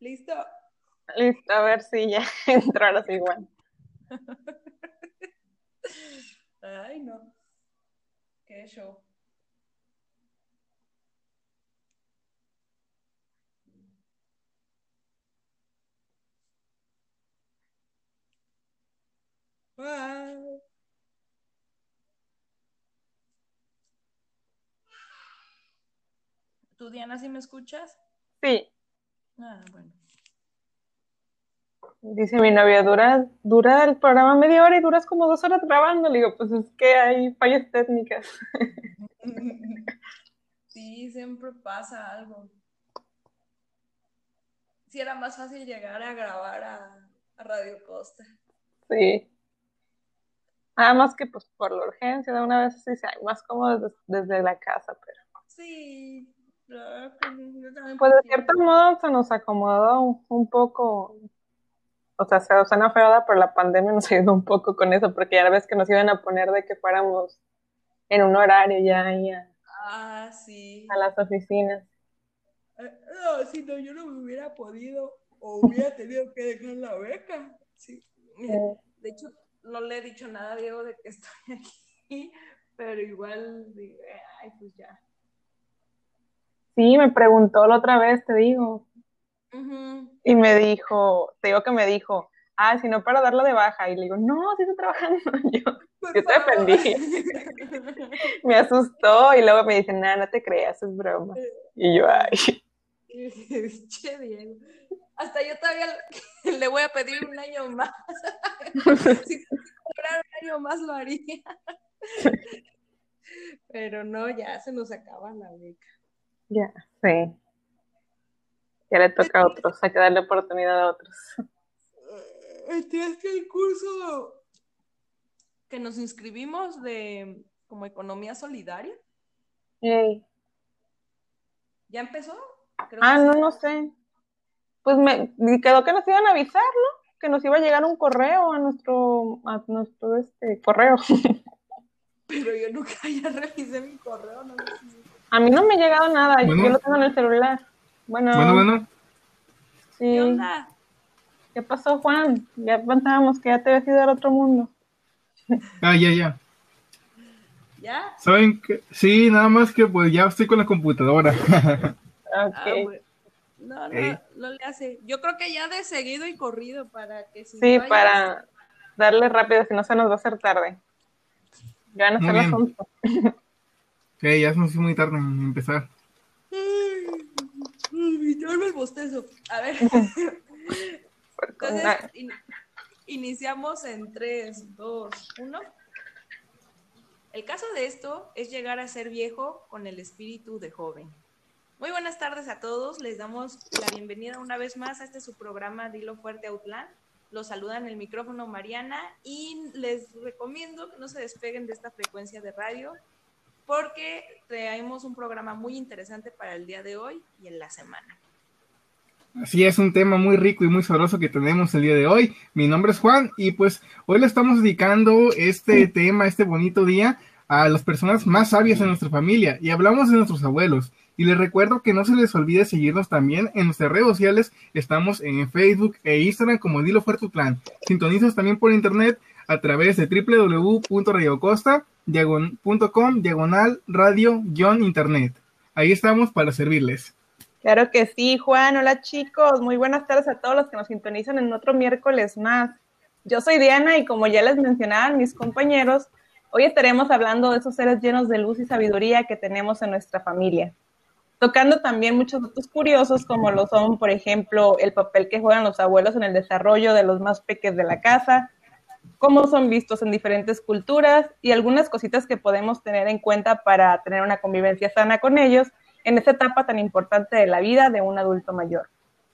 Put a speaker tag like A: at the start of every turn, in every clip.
A: ¿Listo?
B: Listo, a ver si ya sí igual.
A: Ay, no. Qué show. Bye. ¿Tú, Diana, sí me escuchas?
B: Sí,
A: Ah, bueno.
B: dice mi novia, dura, dura el programa media hora y duras como dos horas grabando. Le digo, pues es que hay fallas técnicas.
A: Sí, siempre pasa algo. Sí, era más fácil llegar a grabar a, a Radio Costa.
B: Sí. Nada más que pues por la urgencia de una vez sí sea más cómodo desde, desde la casa, pero
A: Sí,
B: pues de cierto modo se nos acomodó un, un poco, o sea, se suena feo, pero la pandemia nos ayudó un poco con eso, porque ya ves que nos iban a poner de que fuéramos en un horario ya ahí a,
A: Ah, sí.
B: a las oficinas.
A: Eh, No, si no, yo no me hubiera podido o hubiera tenido que dejar la beca. Sí. De hecho, no le he dicho nada a Diego de que estoy aquí, pero igual digo, eh, ay, pues ya.
B: Sí, me preguntó la otra vez, te digo, y me dijo, te digo que me dijo, ah, si no para darlo de baja, y le digo, no, sí estoy trabajando, yo,
A: Por
B: Yo te defendí. me asustó, y luego me dice, nada, no te creas, es broma, y yo, ay,
A: che, Diego. Hasta yo todavía le- voy a pedir un año más. si cobrara un año más lo haría. Pero no, ya se nos acaba la beca.
B: Ya, sí, ya le toca a otros, hay que darle oportunidad a otros.
A: Este es que el curso que nos inscribimos de como economía solidaria,
B: Ey.
A: ¿ya empezó? Creo
B: Ah,
A: que
B: no,
A: sí.
B: no sé, pues me quedó que nos iban a avisar, ¿no? Que nos iba a llegar un correo a nuestro, a nuestro, este, correo.
A: Pero yo nunca ya revisé mi correo, no sé si-
B: a mí no me ha llegado nada, yo lo tengo en el celular. Bueno,
C: bueno. bueno.
B: Sí.
A: ¿Qué onda?
B: ¿Qué pasó, Juan? Ya pensábamos que ya te habías ido al otro mundo.
C: Ah, ya, ya.
A: ¿Ya?
C: ¿Saben qué? Sí, nada más que pues ya estoy con la computadora.
A: Ah,
B: okay.
A: Ah, no, no, no le hace. Yo creo que ya de seguido y corrido para que si
B: Sí, para darle rápido, si no se nos va a hacer tarde. Ya van a
C: ser
B: las
C: Sí, ya se me fue muy tarde en empezar.
A: El bostezo. A ver. Entonces, iniciamos en 3, 2, 1. El caso de esto es llegar a ser viejo con el espíritu de joven. Muy buenas tardes a todos. Les damos la bienvenida una vez más a este su programa Dilo Fuerte Outland. Los saludan el micrófono Mariana y les recomiendo que no se despeguen de esta frecuencia de radio porque traemos un programa muy interesante para el día de hoy y en la semana.
C: Así es, un tema muy rico y muy sabroso que tenemos el día de hoy. Mi nombre es Juan y pues hoy le estamos dedicando este tema, este bonito día, a las personas más sabias de nuestra familia y hablamos de nuestros abuelos. Y les recuerdo que no se les olvide seguirnos también en nuestras redes sociales. Estamos en Facebook e Instagram como Dilo Fuerte Plan. Sintonizas también por internet a través de www.radiocosta.com diagonal radio internet. Ahí estamos para servirles.
B: Claro que sí, Juan. Hola chicos. Muy buenas tardes a todos los que nos sintonizan en otro miércoles más. Yo soy Diana y como ya les mencionaban mis compañeros, hoy estaremos hablando de esos seres llenos de luz y sabiduría que tenemos en nuestra familia. Tocando también muchos datos curiosos como lo son, por ejemplo, el papel que juegan los abuelos en el desarrollo de los más pequeños de la casa, cómo son vistos en diferentes culturas y algunas cositas que podemos tener en cuenta para tener una convivencia sana con ellos en esa etapa tan importante de la vida de un adulto mayor.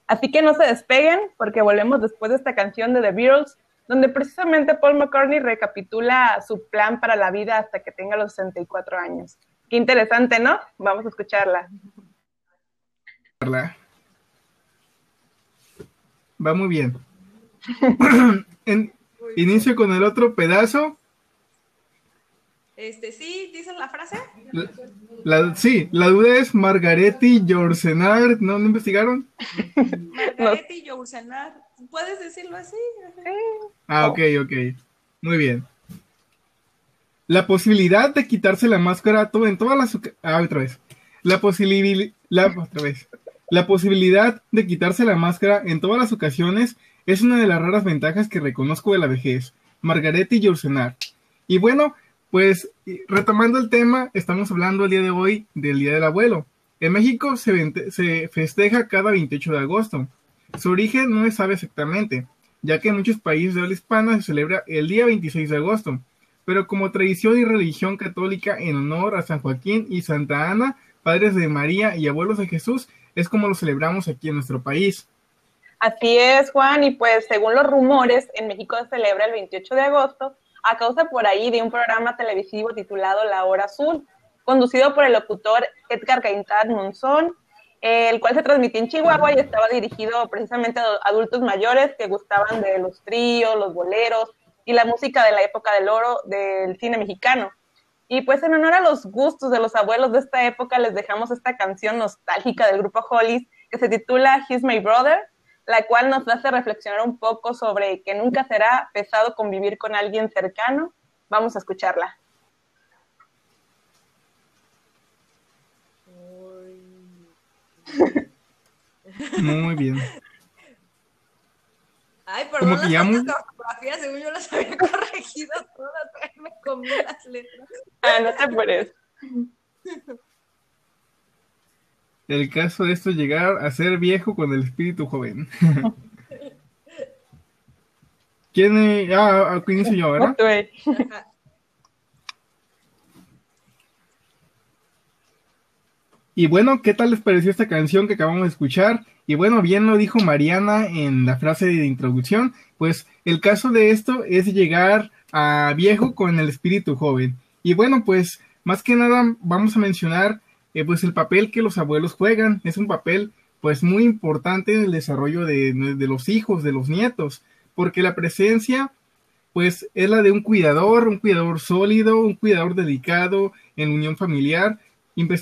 B: Así que no se despeguen porque volvemos después de esta canción de The Beatles, donde precisamente Paul McCartney recapitula su plan para la vida hasta que tenga los 64 años. Qué interesante, ¿no? Vamos a escucharla.
C: Va muy bien. En- inicio con el otro pedazo.
A: Este, ¿sí dices la frase?
C: La, sí, la duda es Margaretti Yorsenar, ¿no, ¿no investigaron?
A: Margaretti Yorsenar, ¿puedes decirlo así?
C: Ah, ok, ok. Muy bien. La posibilidad de quitarse la máscara todo, en todas las... Ah, otra vez. La posibilidad... La, otra vez. La posibilidad de quitarse la máscara en todas las ocasiones es una de las raras ventajas que reconozco de la vejez. Margaretti Yorsenar. Y bueno, pues retomando el tema, estamos hablando el día de hoy del Día del Abuelo. En México se, se festeja cada 28 de agosto. Su origen no se sabe exactamente, ya que en muchos países de habla hispana se celebra el día 26 de agosto, pero como tradición y religión católica en honor a San Joaquín y Santa Ana, padres de María y abuelos de Jesús, es como lo celebramos aquí en nuestro país.
B: Así es, Juan, y pues según los rumores, en México se celebra el 28 de agosto a causa por ahí de un programa televisivo titulado La Hora Azul, conducido por el locutor Edgar Gaintán Monzón, el cual se transmitía en Chihuahua y estaba dirigido precisamente a adultos mayores que gustaban de los tríos, los boleros y la música de la época del oro del cine mexicano. Y pues en honor a los gustos de los abuelos de esta época les dejamos esta canción nostálgica del grupo Hollies que se titula He's My Brother la cual nos hace reflexionar un poco sobre que nunca será pesado convivir con alguien cercano. Vamos a escucharla.
C: Muy bien.
A: Ay, perdón, las fotografías, según yo las había corregido todas, me comí las letras.
B: Ah, no te apures.
C: El caso de esto es llegar a ser viejo con el espíritu joven. ¿Quién? Eh? Ah, inicio yo, ¿verdad? Y bueno, ¿qué tal les pareció esta canción que acabamos de escuchar? Y bueno, bien lo dijo Mariana en la frase de introducción, pues el caso de esto es llegar a viejo con el espíritu joven. Y bueno, pues más que nada vamos a mencionar eh, pues el papel que los abuelos juegan es un papel pues muy importante en el desarrollo de, los hijos, de los nietos, porque la presencia pues es la de un cuidador, un cuidador sólido, un cuidador dedicado en unión familiar.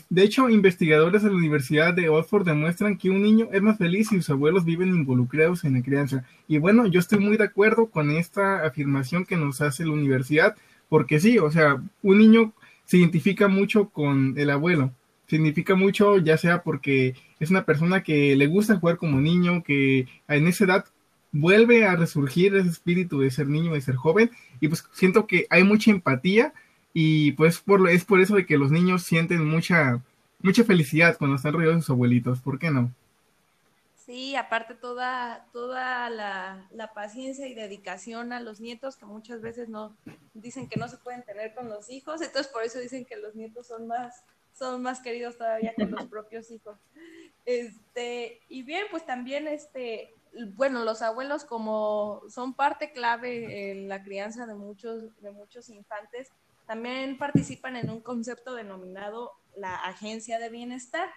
C: De hecho, investigadores de la Universidad de Oxford demuestran que un niño es más feliz si sus abuelos viven involucrados en la crianza. Y bueno, yo estoy muy de acuerdo con esta afirmación que nos hace la universidad, porque sí, o sea, un niño se identifica mucho con el abuelo significa mucho, ya sea porque es una persona que le gusta jugar como niño, que en esa edad vuelve a resurgir ese espíritu de ser niño, de ser joven, y pues siento que hay mucha empatía y pues por, es por eso de que los niños sienten mucha, mucha felicidad cuando están rodeados de sus abuelitos, ¿por qué no?
A: Sí, aparte toda, toda la, la, paciencia y dedicación a los nietos que muchas veces no dicen que no se pueden tener con los hijos, entonces por eso dicen que los nietos son más, son más queridos todavía que los propios hijos. Este, y bien, pues también este, bueno, los abuelos como son parte clave en la crianza de muchos, de muchos infantes, también participan en un concepto denominado la agencia de bienestar,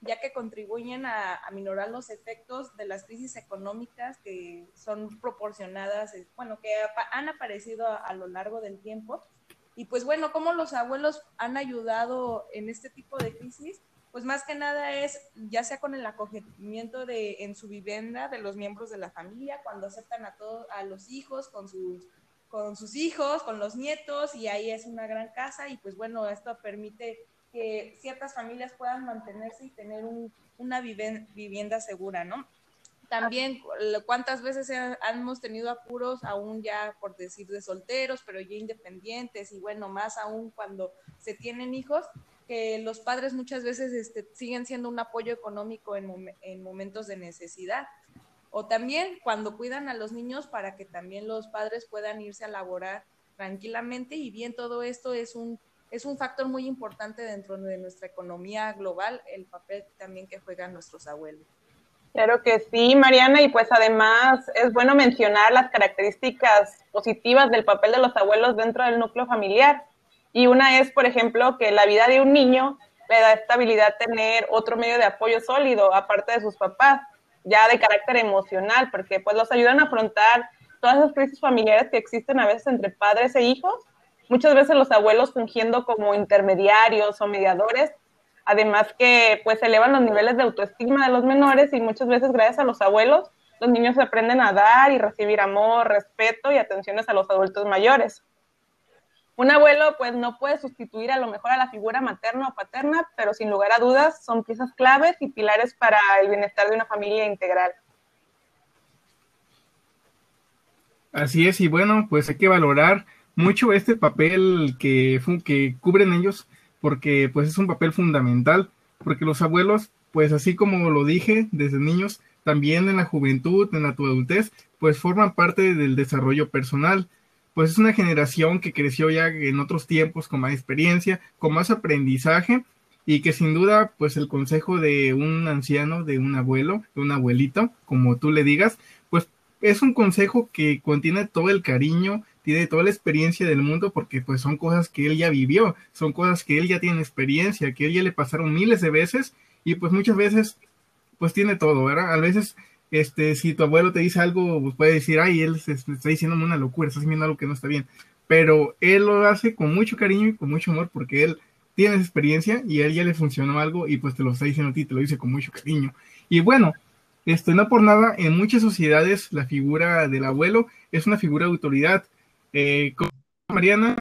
A: ya que contribuyen a, a minorar los efectos de las crisis económicas que son proporcionadas, bueno, que han aparecido a lo largo del tiempo y pues bueno, cómo los abuelos han ayudado en este tipo de crisis, pues más que nada es ya sea con el acogimiento de en su vivienda de los miembros de la familia, cuando aceptan a todos a los hijos con sus con sus hijos, con los nietos y ahí es una gran casa y pues bueno, esto permite que ciertas familias puedan mantenerse y tener un, una vivienda segura, ¿no? También cuántas veces hemos tenido apuros aún ya por decir de solteros, pero ya independientes y bueno, más aún cuando se tienen hijos, que los padres muchas veces este, siguen siendo un apoyo económico en, en momentos de necesidad. O también cuando cuidan a los niños para que también los padres puedan irse a laborar tranquilamente y bien todo esto es un es un factor muy importante dentro de nuestra economía global, el papel también que juegan nuestros abuelos.
B: Claro que sí, Mariana, y pues además es bueno mencionar las características positivas del papel de los abuelos dentro del núcleo familiar. Y una es, por ejemplo, que la vida de un niño le da estabilidad tener otro medio de apoyo sólido, aparte de sus papás, ya de carácter emocional, porque pues los ayudan a afrontar todas las crisis familiares que existen a veces entre padres e hijos. muchas veces los abuelos fungiendo como intermediarios o mediadores, además que pues elevan los niveles de autoestima de los menores y muchas veces gracias a los abuelos los niños aprenden a dar y recibir amor, respeto y atenciones a los adultos mayores. Un abuelo pues no puede sustituir a lo mejor a la figura materna o paterna, pero sin lugar a dudas son piezas claves y pilares para el bienestar de una familia integral.
C: Así es, y bueno, pues hay que valorar mucho este papel que, que cubren ellos, porque pues es un papel fundamental, porque los abuelos, pues así como lo dije desde niños, también en la juventud, en la adultez, pues forman parte del desarrollo personal. Pues es una generación que creció ya en otros tiempos con más experiencia, con más aprendizaje y que sin duda, pues el consejo de un anciano, de un abuelo, de un abuelito, como tú le digas, pues es un consejo que contiene todo el cariño, tiene toda la experiencia del mundo porque pues son cosas que él ya vivió, son cosas que él ya tiene experiencia, que él ya le pasaron miles de veces y pues muchas veces pues tiene todo, ¿verdad? A veces, este, si tu abuelo te dice algo, pues puede decir, ay, él se, está diciendo una locura, está haciendo algo que no está bien. Pero él lo hace con mucho cariño y con mucho amor porque él tiene experiencia y a él ya le funcionó algo y pues te lo está diciendo a ti, te lo dice con mucho cariño. Y bueno, este, no por nada, en muchas sociedades la figura del abuelo es una figura de autoridad. Eh, Mariana.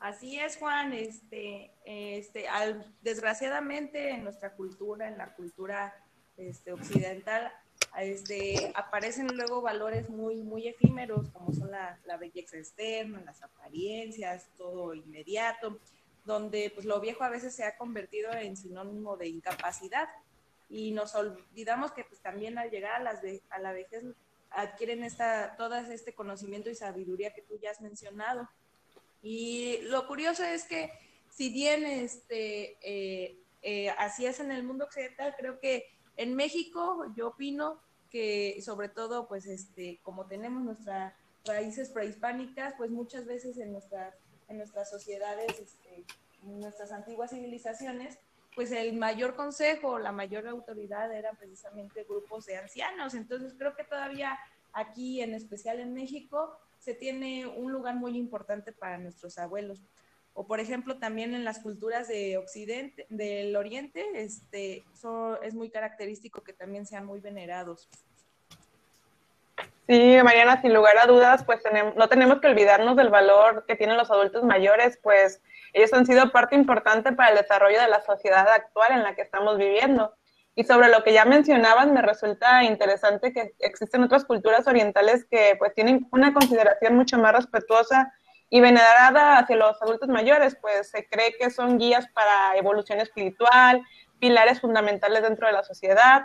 A: Así es, Juan. Este, este, desgraciadamente en nuestra cultura, en la cultura este, occidental, este, aparecen luego valores muy, muy efímeros, como son la, belleza externa, las apariencias, todo inmediato, donde pues, lo viejo a veces se ha convertido en sinónimo de incapacidad y nos olvidamos que pues, también al llegar a, las a la vejez adquieren esta, todo este conocimiento y sabiduría que tú ya has mencionado. Y lo curioso es que si bien este, eh, eh, así es en el mundo occidental, creo que en México yo opino que sobre todo, pues, este, como tenemos nuestras raíces prehispánicas, pues muchas veces en nuestras, en nuestras sociedades, este, en nuestras antiguas civilizaciones, pues el mayor consejo, la mayor autoridad eran precisamente grupos de ancianos. Entonces creo que todavía aquí, en especial en México, se tiene un lugar muy importante para nuestros abuelos o por ejemplo también en las culturas de Occidente, del Oriente, este, es muy característico que también sean muy venerados.
B: Sí, Mariana, sin lugar a dudas, pues tenemos, no tenemos que olvidarnos del valor que tienen los adultos mayores, pues ellos han sido parte importante para el desarrollo de la sociedad actual en la que estamos viviendo. Y sobre lo que ya mencionaban, me resulta interesante que existen otras culturas orientales que pues tienen una consideración mucho más respetuosa y venerada hacia los adultos mayores, pues se cree que son guías para evolución espiritual, pilares fundamentales dentro de la sociedad.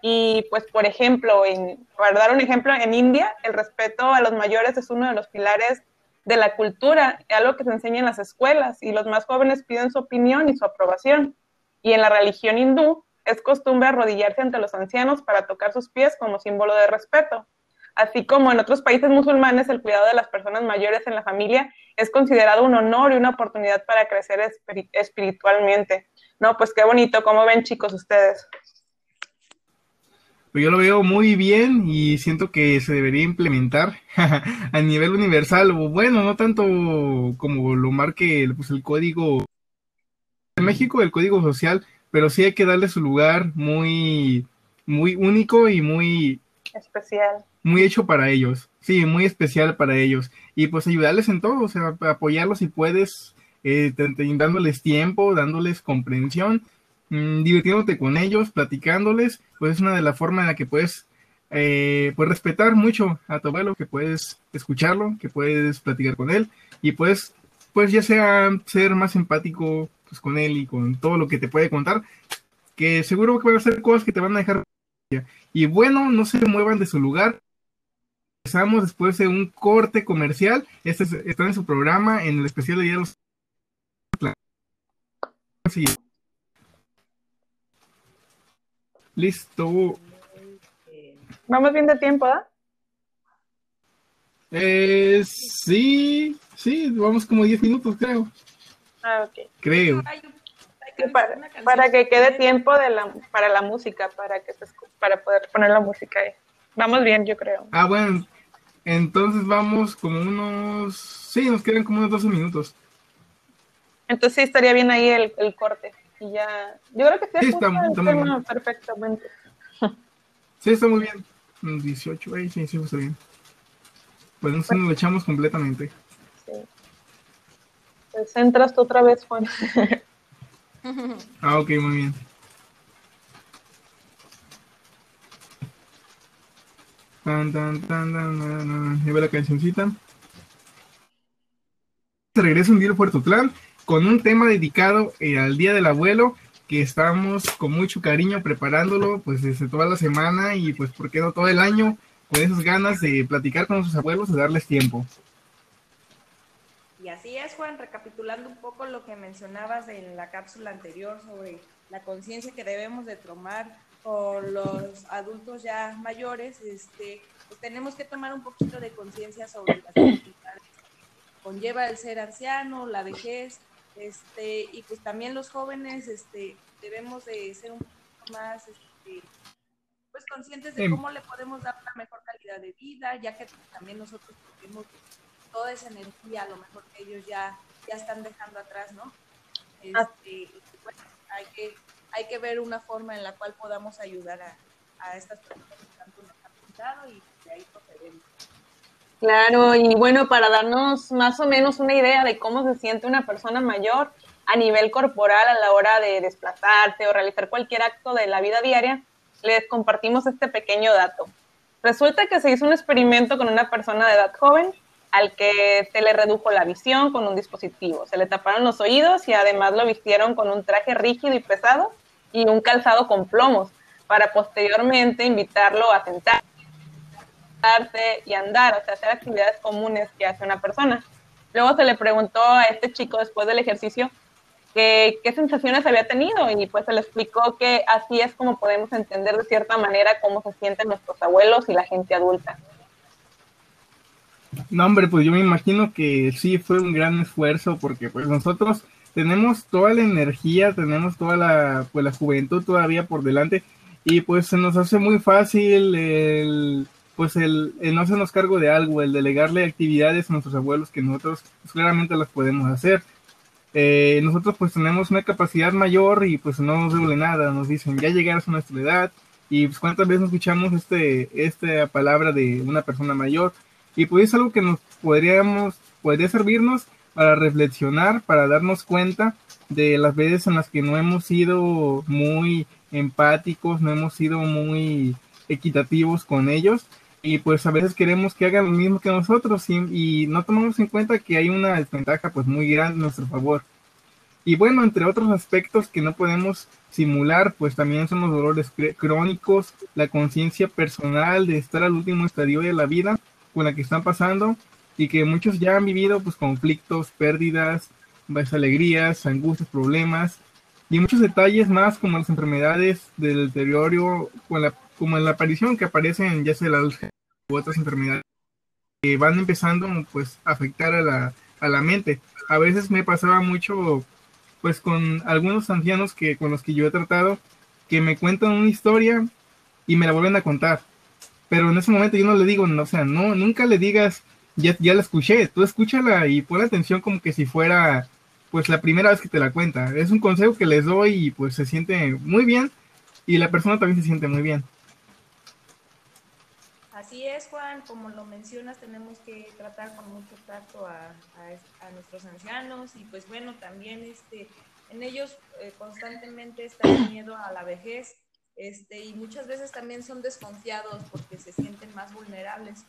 B: Y pues, por ejemplo, en, para dar un ejemplo, en India el respeto a los mayores es uno de los pilares de la cultura, algo que se enseña en las escuelas y los más jóvenes piden su opinión y su aprobación. Y en la religión hindú es costumbre arrodillarse ante los ancianos para tocar sus pies como símbolo de respeto así como en otros países musulmanes el cuidado de las personas mayores en la familia es considerado un honor y una oportunidad para crecer espiritualmente. No, pues qué bonito, ¿cómo ven chicos ustedes?
C: Pues yo lo veo muy bien y siento que se debería implementar a nivel universal, o bueno, no tanto como lo marque pues, el código en México, el código social, pero sí hay que darle su lugar muy, muy único y muy
B: especial
C: muy hecho para ellos, sí, muy especial para ellos. Y pues ayudarles en todo, o sea, apoyarlos si puedes, eh, dándoles tiempo, dándoles comprensión, mmm, divirtiéndote con ellos, platicándoles, pues es una de las formas en la que puedes eh, pues respetar mucho a tu abuelo, que puedes escucharlo, que puedes platicar con él y pues, pues ya sea ser más empático pues, con él y con todo lo que te puede contar, que seguro que van a ser cosas que te van a dejar. Y bueno, no se muevan de su lugar, Empezamos después de un corte comercial. Este está en su programa, en el especial de Día de los... Listo.
B: Vamos bien de tiempo, ¿ah?
C: Eh, sí, sí, vamos como 10 minutos, creo.
B: Ah, ok.
C: Creo.
B: Para, que quede tiempo de la, para la música, para que para poder poner la música ahí. Vamos bien, yo creo.
C: Ah, bueno, Entonces vamos como unos... Sí, nos quedan como unos 12 minutos.
B: Entonces sí estaría bien ahí el, el corte. Y ya... Yo creo que
C: Sí, está- está muy
B: tema
C: bien.
B: perfectamente.
C: Sí, está muy bien. Unos 18, ahí sí, sí, está bien. Pues nos lo echamos completamente.
B: Sí. Pues entras tú otra vez, Juan.
C: Ah, ok, muy bien. Tan, tan, tan, tan, tan, tan. Ahí va la cancioncita. Se regresa un día a Puerto Clan con un tema dedicado eh, al Día del Abuelo que estamos con mucho cariño preparándolo pues desde toda la semana y pues por qué no todo el año con esas ganas de platicar con nuestros abuelos y darles tiempo.
A: Y así es, Juan, recapitulando un poco lo que mencionabas en la cápsula anterior sobre la conciencia que debemos de tomar con los adultos ya mayores, este, pues tenemos que tomar un poquito de conciencia sobre las conlleva el ser anciano, la vejez, este, y pues también los jóvenes, este, debemos de ser un poquito más, este, pues conscientes de cómo le podemos dar una mejor calidad de vida, ya que también nosotros tenemos toda esa energía, a lo mejor que ellos ya, ya están dejando atrás, ¿no? Este, y bueno, hay que, hay que ver una forma en la cual podamos ayudar a, a estas personas que tanto nos han cuidado y de ahí procedemos.
B: Claro, y bueno, para darnos más o menos una idea de cómo se siente una persona mayor a nivel corporal a la hora de desplazarse o realizar cualquier acto de la vida diaria, les compartimos este pequeño dato. Resulta que se hizo un experimento con una persona de edad joven al que se le redujo la visión con un dispositivo, se le taparon los oídos y además lo vistieron con un traje rígido y pesado y un calzado con plomos para posteriormente invitarlo a sentar y andar, o sea, hacer actividades comunes que hace una persona. Luego se le preguntó a este chico después del ejercicio que, qué sensaciones había tenido y pues se le explicó que así es como podemos entender de cierta manera cómo se sienten nuestros abuelos y la gente adulta.
C: No, hombre, pues yo me imagino que sí fue un gran esfuerzo porque pues nosotros tenemos toda la energía, tenemos toda la, pues, la juventud todavía por delante y pues se nos hace muy fácil el, pues el, el no hacernos cargo de algo, el delegarle actividades a nuestros abuelos que nosotros pues, claramente las podemos hacer. Eh, nosotros pues tenemos una capacidad mayor y pues no nos duele nada, nos dicen ya llegarás a nuestra edad y pues cuántas veces escuchamos este, esta palabra de una persona mayor y pues es algo que nos podríamos, podría servirnos para reflexionar, para darnos cuenta de las veces en las que no hemos sido muy empáticos, no hemos sido muy equitativos con ellos y pues a veces queremos que hagan lo mismo que nosotros y, y no tomamos en cuenta que hay una desventaja pues muy grande a nuestro favor. Y bueno, entre otros aspectos que no podemos simular, pues también son los dolores cr- crónicos, la conciencia personal de estar al último estadio de la vida con la que están pasando y que muchos ya han vivido pues conflictos, pérdidas, pues, alegrías, angustias, problemas y muchos detalles más como las enfermedades del deterioro, como la, como en la aparición que aparecen ya sea la Alzheimer otras enfermedades que van empezando pues a afectar a la, a la mente. A veces me pasaba mucho pues con algunos ancianos que con los que yo he tratado que me cuentan una historia y me la vuelven a contar. Pero en ese momento yo no le digo, no, o sea, no, nunca le digas, ya, ya la escuché, tú escúchala y pon atención como que si fuera pues la primera vez que te la cuenta. Es un consejo que les doy y pues se siente muy bien y la persona también se siente muy bien.
A: Así es, Juan, como lo mencionas, tenemos que tratar con mucho tacto a, a, a nuestros ancianos y pues bueno, también este, en ellos eh, constantemente está el miedo a la vejez este, y muchas veces también son desconfiados porque se sienten más vulnerables.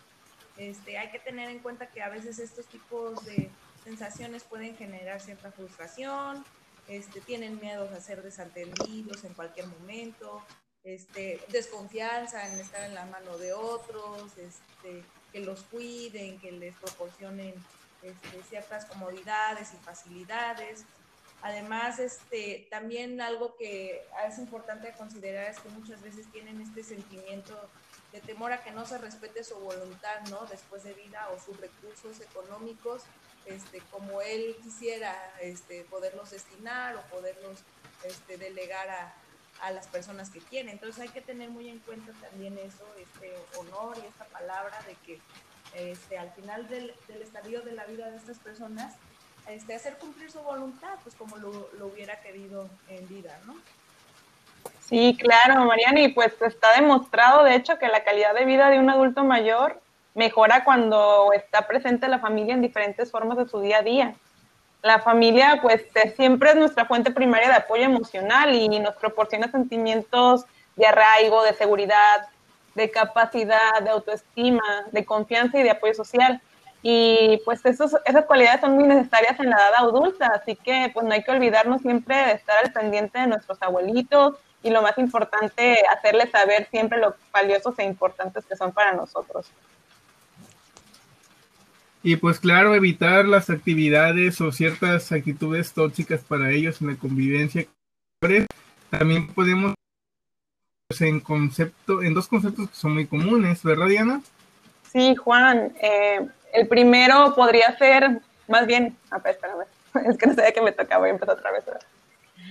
A: Este, hay que tener en cuenta que a veces estos tipos de sensaciones pueden generar cierta frustración, este, tienen miedo a ser desatendidos en cualquier momento, este, desconfianza en estar en la mano de otros, este, que los cuiden, que les proporcionen este, ciertas comodidades y facilidades. Además, este, también algo que es importante considerar es que muchas veces tienen este sentimiento de temor a que no se respete su voluntad, ¿no? Después de vida o sus recursos económicos, este, como él quisiera este, poderlos destinar o poderlos este, delegar a, a las personas que quieren. Entonces hay que tener muy en cuenta también eso, este honor y esta palabra de que este, al final del, estadio de la vida de estas personas, este, hacer cumplir su voluntad, pues como lo, lo hubiera querido en vida, ¿no?
B: Sí, claro, Mariana, y pues está demostrado, de hecho, que la calidad de vida de un adulto mayor mejora cuando está presente la familia en diferentes formas de su día a día. La familia, pues, siempre es nuestra fuente primaria de apoyo emocional y nos proporciona sentimientos de arraigo, de seguridad, de capacidad, de autoestima, de confianza y de apoyo social. Y pues esos, esas cualidades son muy necesarias en la edad adulta, así que pues no hay que olvidarnos siempre de estar al pendiente de nuestros abuelitos y lo más importante, hacerles saber siempre lo valiosos e importantes que son para nosotros.
C: Y pues claro, evitar las actividades o ciertas actitudes tóxicas para ellos en la convivencia. También podemos pues, en concepto, en dos conceptos que son muy comunes, ¿verdad, Diana?
B: Sí, Juan. Eh, el primero podría ser, más bien, a ver, espérame, es que no sabía que me tocaba, voy a empezar otra vez.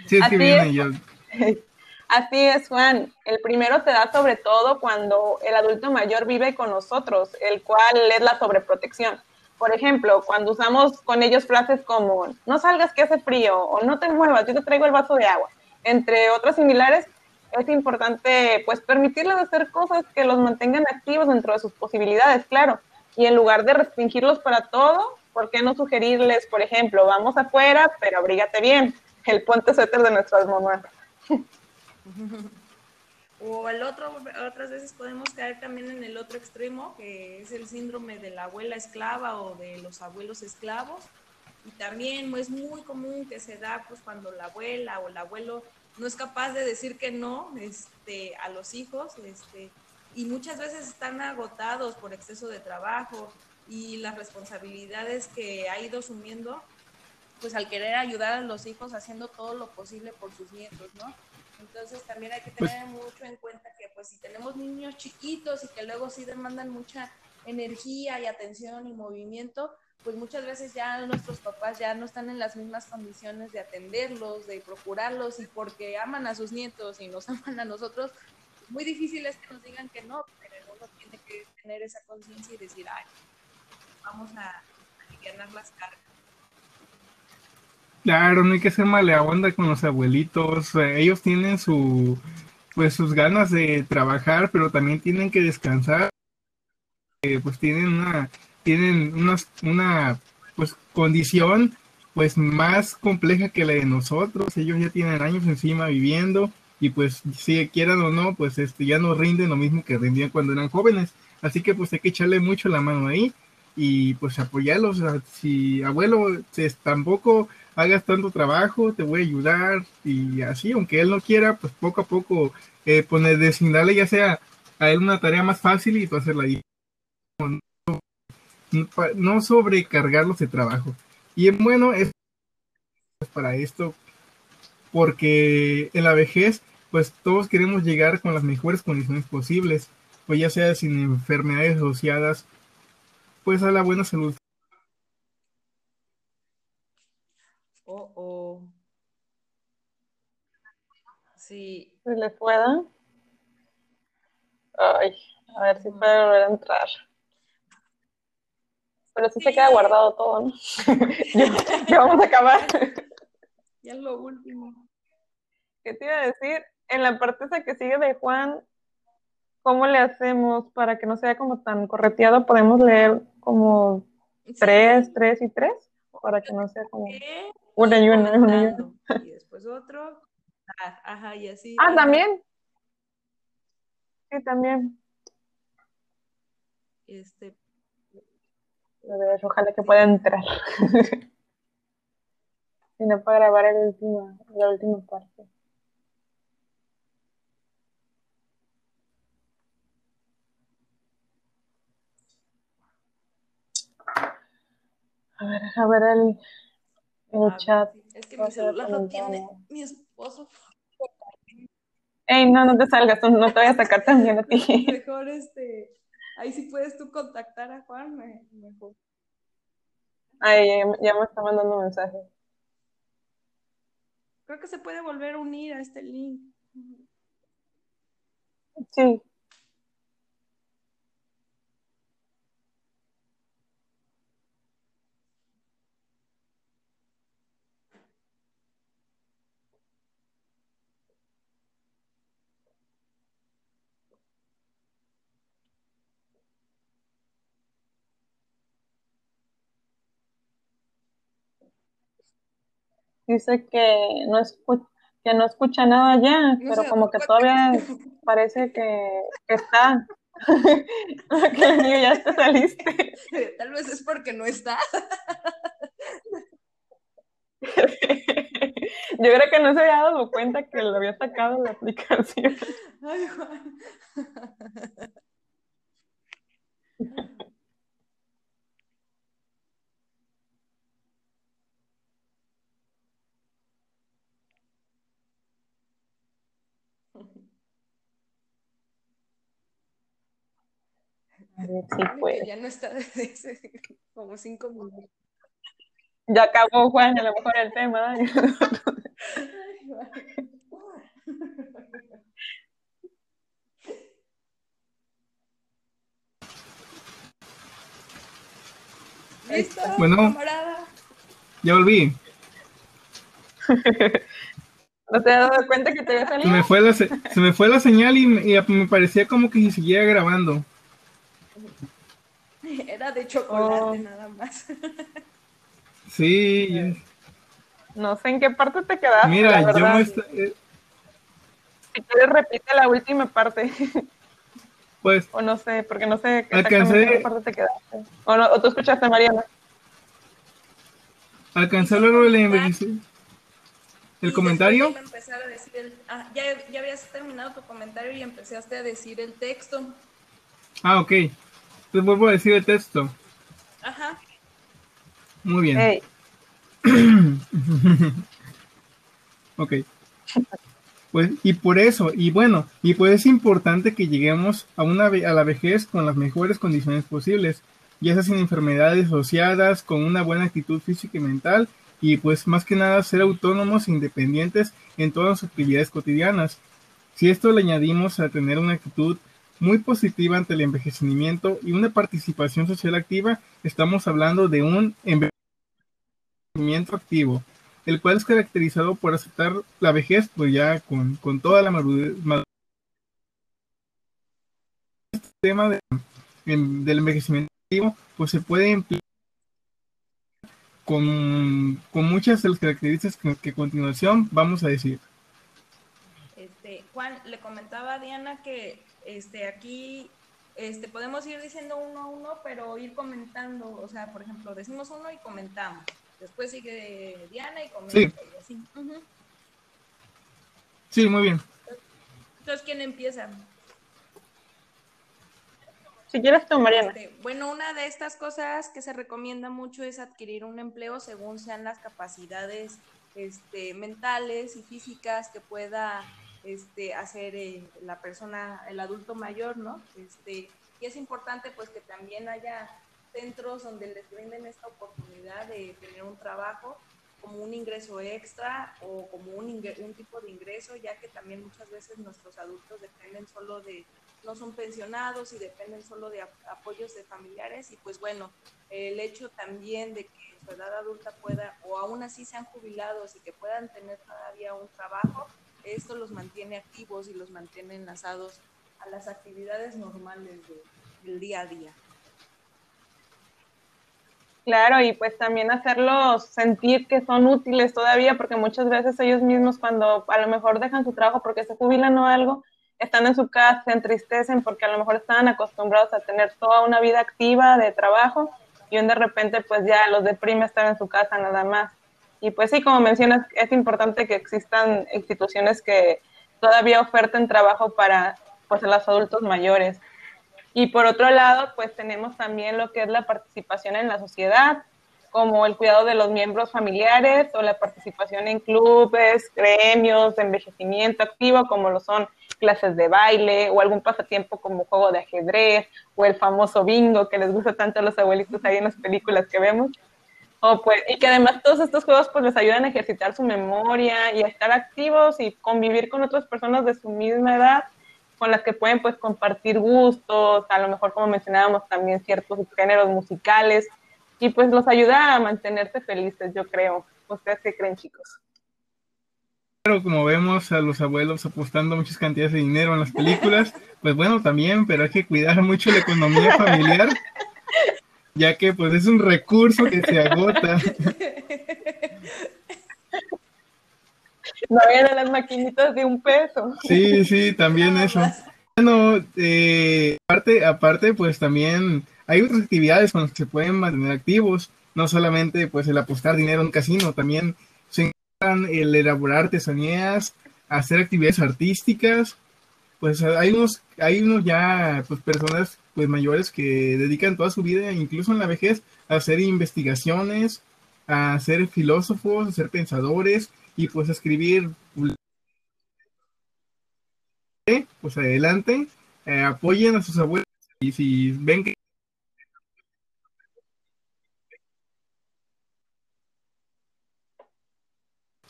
C: Sí, es que viene yo.
B: Así es, Juan. El primero se da sobre todo cuando el adulto mayor vive con nosotros, el cual es la sobreprotección. Por ejemplo, cuando usamos con ellos frases como no salgas que hace frío o no te muevas, yo te traigo el vaso de agua, entre otras similares, es importante pues permitirles hacer cosas que los mantengan activos dentro de sus posibilidades, claro. Y en lugar de restringirlos para todo, ¿por qué no sugerirles, por ejemplo, vamos afuera, pero abrígate bien? El puente suéter de nuestras mamás.
A: O el otro, otras veces podemos caer también en el otro extremo, que es el síndrome de la abuela esclava o de los abuelos esclavos. Y también es muy común que se da pues cuando la abuela o el abuelo no es capaz de decir que no este, a los hijos, este, y muchas veces están agotados por exceso de trabajo y las responsabilidades que ha ido asumiendo, pues al querer ayudar a los hijos haciendo todo lo posible por sus nietos, ¿no? Entonces también hay que pues tener mucho en cuenta que pues si tenemos niños chiquitos y que luego sí demandan mucha energía y atención y movimiento, pues muchas veces ya nuestros papás ya no están en las mismas condiciones de atenderlos, de procurarlos y porque aman a sus nietos y nos aman a nosotros, muy difícil es que nos digan que no, pero uno tiene que tener esa conciencia y decir, ay, vamos a aliviar las cargas.
C: Claro, no hay que ser onda con los abuelitos. Ellos tienen su, pues sus ganas de trabajar, pero también tienen que descansar. Eh, pues tienen una, tienen una, una, pues condición, pues más compleja que la de nosotros. Ellos ya tienen años encima viviendo y pues si quieran o no, pues este ya no rinden lo mismo que rendían cuando eran jóvenes. Así que pues hay que echarle mucho la mano ahí y pues apoyarlos. Si abuelo, pues, tampoco hagas tanto trabajo, te voy a ayudar y así, aunque él no quiera, pues poco a poco eh, poner, designarle ya sea a él una tarea más fácil y tú hacerla ahí. No, no sobrecargarlos de trabajo. Y bueno, es para esto, porque en la vejez, pues todos queremos llegar con las mejores condiciones posibles, pues ya sea sin enfermedades asociadas, pues a la buena salud
A: Sí.
B: ¿Se le pueda? Ay, a ver si puede volver a entrar. Pero sí, se queda guardado todo, ¿no? ya, vamos a acabar.
A: Ya es lo último.
B: ¿Qué te iba a decir? En la parte esa que sigue de Juan, ¿cómo le hacemos para que no sea como tan correteado? ¿Podemos leer como tres, tres y tres? Para que no sea como una y una, una y una.
A: Y después otro, Ah, ajá, y así.
B: Ah, también. Sí, también.
A: Este.
B: Ojalá que pueda entrar. si no, para grabar el último, la última parte. A ver, a ver el, el chat.
A: Es que mi celular no tiene mi esposo.
B: Ey, no, no te salgas, no te voy a sacar también a
A: ti. Mejor este, ahí sí puedes tú contactar a Juan, mejor.
B: Ay, ya, me está mandando un mensaje.
A: Creo que se puede volver a unir a este link.
B: Sí. Dice que no escucha, que no escucha nada ya, pero como que todavía parece que, que está. que ya te saliste.
A: Tal vez es porque no está.
B: Yo creo que no se había dado cuenta que lo había sacado la aplicación. Ay, Juan.
A: Si puede. Ya no está desde como cinco minutos.
B: Ya acabó Juan, a lo mejor el tema.
A: ¿Listo?
C: Bueno,
A: camarada?
C: ya volví.
B: ¿No te has dado cuenta que te había salido?
C: Se me fue la, se, se me, fue la señal y, y, me parecía como que si siguiera grabando.
A: Era de chocolate oh. nada más.
C: Sí.
B: No sé en qué parte te quedaste.
C: Mira, yo no estoy... Eh.
B: Si quieres, repite la última parte.
C: Pues.
B: O no sé, porque no sé
C: alcancé...
B: en qué parte te quedaste. O, no, o tú escuchaste, Mariana.
C: Alcancé luego el. ¿El comentario?
A: A decir el, ah, ya, ya habías terminado tu comentario y empezaste a decir el texto.
C: Ah, ok. Entonces vuelvo a decir el texto.
A: Ajá.
C: Muy bien.
B: Hey.
C: ok. Pues, y por eso, y bueno, y pues es importante que lleguemos a, una, a la vejez con las mejores condiciones posibles, ya sea sin enfermedades asociadas, con una buena actitud física y mental, y pues más que nada ser autónomos e independientes en todas las actividades cotidianas. Si esto le añadimos a tener una actitud muy positiva ante el envejecimiento y una participación social activa, estamos hablando de un envejecimiento activo, el cual es caracterizado por aceptar la vejez, pues ya con, con toda la madurez. Este tema de, del envejecimiento activo, pues se puede emplear con, con muchas de las características que, que a continuación vamos a decir.
A: Este, Juan, le comentaba a Diana que este, aquí este, podemos ir diciendo uno a uno, pero ir comentando, o sea, por ejemplo, decimos uno y comentamos. Después sigue Diana y comenta. Sí, así.
C: sí muy bien.
A: Entonces, ¿quién empieza?
B: Si quieres tú, Mariana.
A: Este, bueno, una de estas cosas que se recomienda mucho es adquirir un empleo según sean las capacidades este, mentales y físicas que pueda este, hacer eh, la persona, el adulto mayor, ¿no? Este, y es importante pues que también haya centros donde les brinden esta oportunidad de tener un trabajo como un ingreso extra o como un, un tipo de ingreso, ya que también muchas veces nuestros adultos dependen solo de, no son pensionados y dependen solo de apoyos de familiares y pues bueno, el hecho también de que su edad adulta pueda, o aún así sean jubilados y que puedan tener todavía un trabajo, esto los mantiene activos y los mantiene enlazados a las actividades normales del día a día.
B: Claro, y pues también hacerlos sentir que son útiles todavía, porque muchas veces ellos mismos cuando a lo mejor dejan su trabajo porque se jubilan o algo, están en su casa, se entristecen porque a lo mejor estaban acostumbrados a tener toda una vida activa de trabajo y de repente pues ya los deprime estar en su casa nada más. Y pues sí, como mencionas, es importante que existan instituciones que todavía oferten trabajo para pues, los adultos mayores. Y por otro lado, pues tenemos también lo que es la participación en la sociedad, como el cuidado de los miembros familiares o la participación en clubes, gremios de envejecimiento activo, como lo son clases de baile o algún pasatiempo como juego de ajedrez o el famoso bingo que les gusta tanto a los abuelitos ahí en las películas que vemos. Oh, pues, y que además todos estos juegos pues les ayudan a ejercitar su memoria y a estar activos y convivir con otras personas de su misma edad con las que pueden pues compartir gustos, a lo mejor como mencionábamos también ciertos géneros musicales y pues los ayuda a mantenerse felices, yo creo. ¿Ustedes qué creen, chicos?
C: Pero como vemos a los abuelos apostando muchas cantidades de dinero en las películas, pues bueno, también, pero hay que cuidar mucho la economía familiar ya que pues es un recurso que se agota.
B: no eran las maquinitas de un peso.
C: Sí, sí, también eso. Bueno, eh, aparte, aparte, pues también hay otras actividades con las que se pueden mantener activos, no solamente pues el apostar dinero en un casino, también se encuentran el elaborar artesanías, hacer actividades artísticas, pues hay unos, hay unos ya pues personas pues mayores que dedican toda su vida, incluso en la vejez, a hacer investigaciones, a ser filósofos, a ser pensadores y pues a escribir pues adelante, eh, apoyen a sus abuelos y si ven que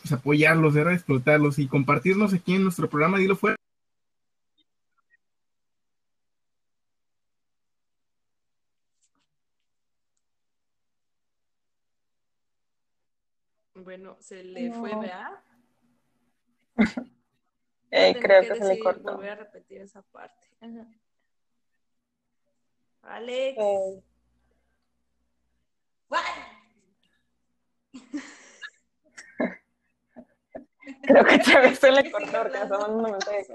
C: pues apoyarlos, era explotarlos y compartirnos aquí en nuestro programa Dilo Fuera.
A: Bueno, se le fue, ¿verdad?
B: Eh, creo que, se le cortó.
A: Voy a repetir esa parte. Alex.
B: Creo que otra vez se le cortó porque mandando un mensaje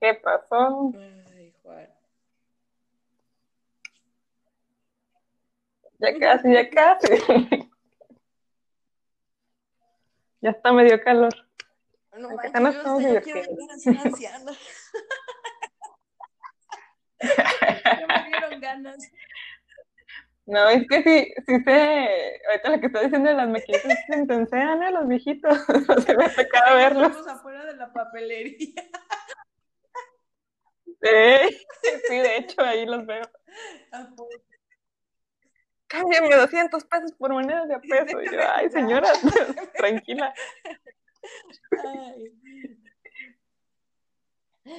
B: ¿Qué pasó?
A: Ay, Juan.
B: Ya casi, ya casi. ya está medio calor.
A: No, manches, no estamos yo quiero anciana. ya me dieron ganas.
B: No, es que sí, sí sé, ahorita lo que estoy diciendo de las maquinitas se intensean a los viejitos, se me ha tocado verlos.
A: Estamos afuera de la papelería.
B: Sí, sí, de hecho ahí los veo. Cámbiame 200 pesos por monedas de a peso. Y yo, ay, señora, tranquila.
A: Ay.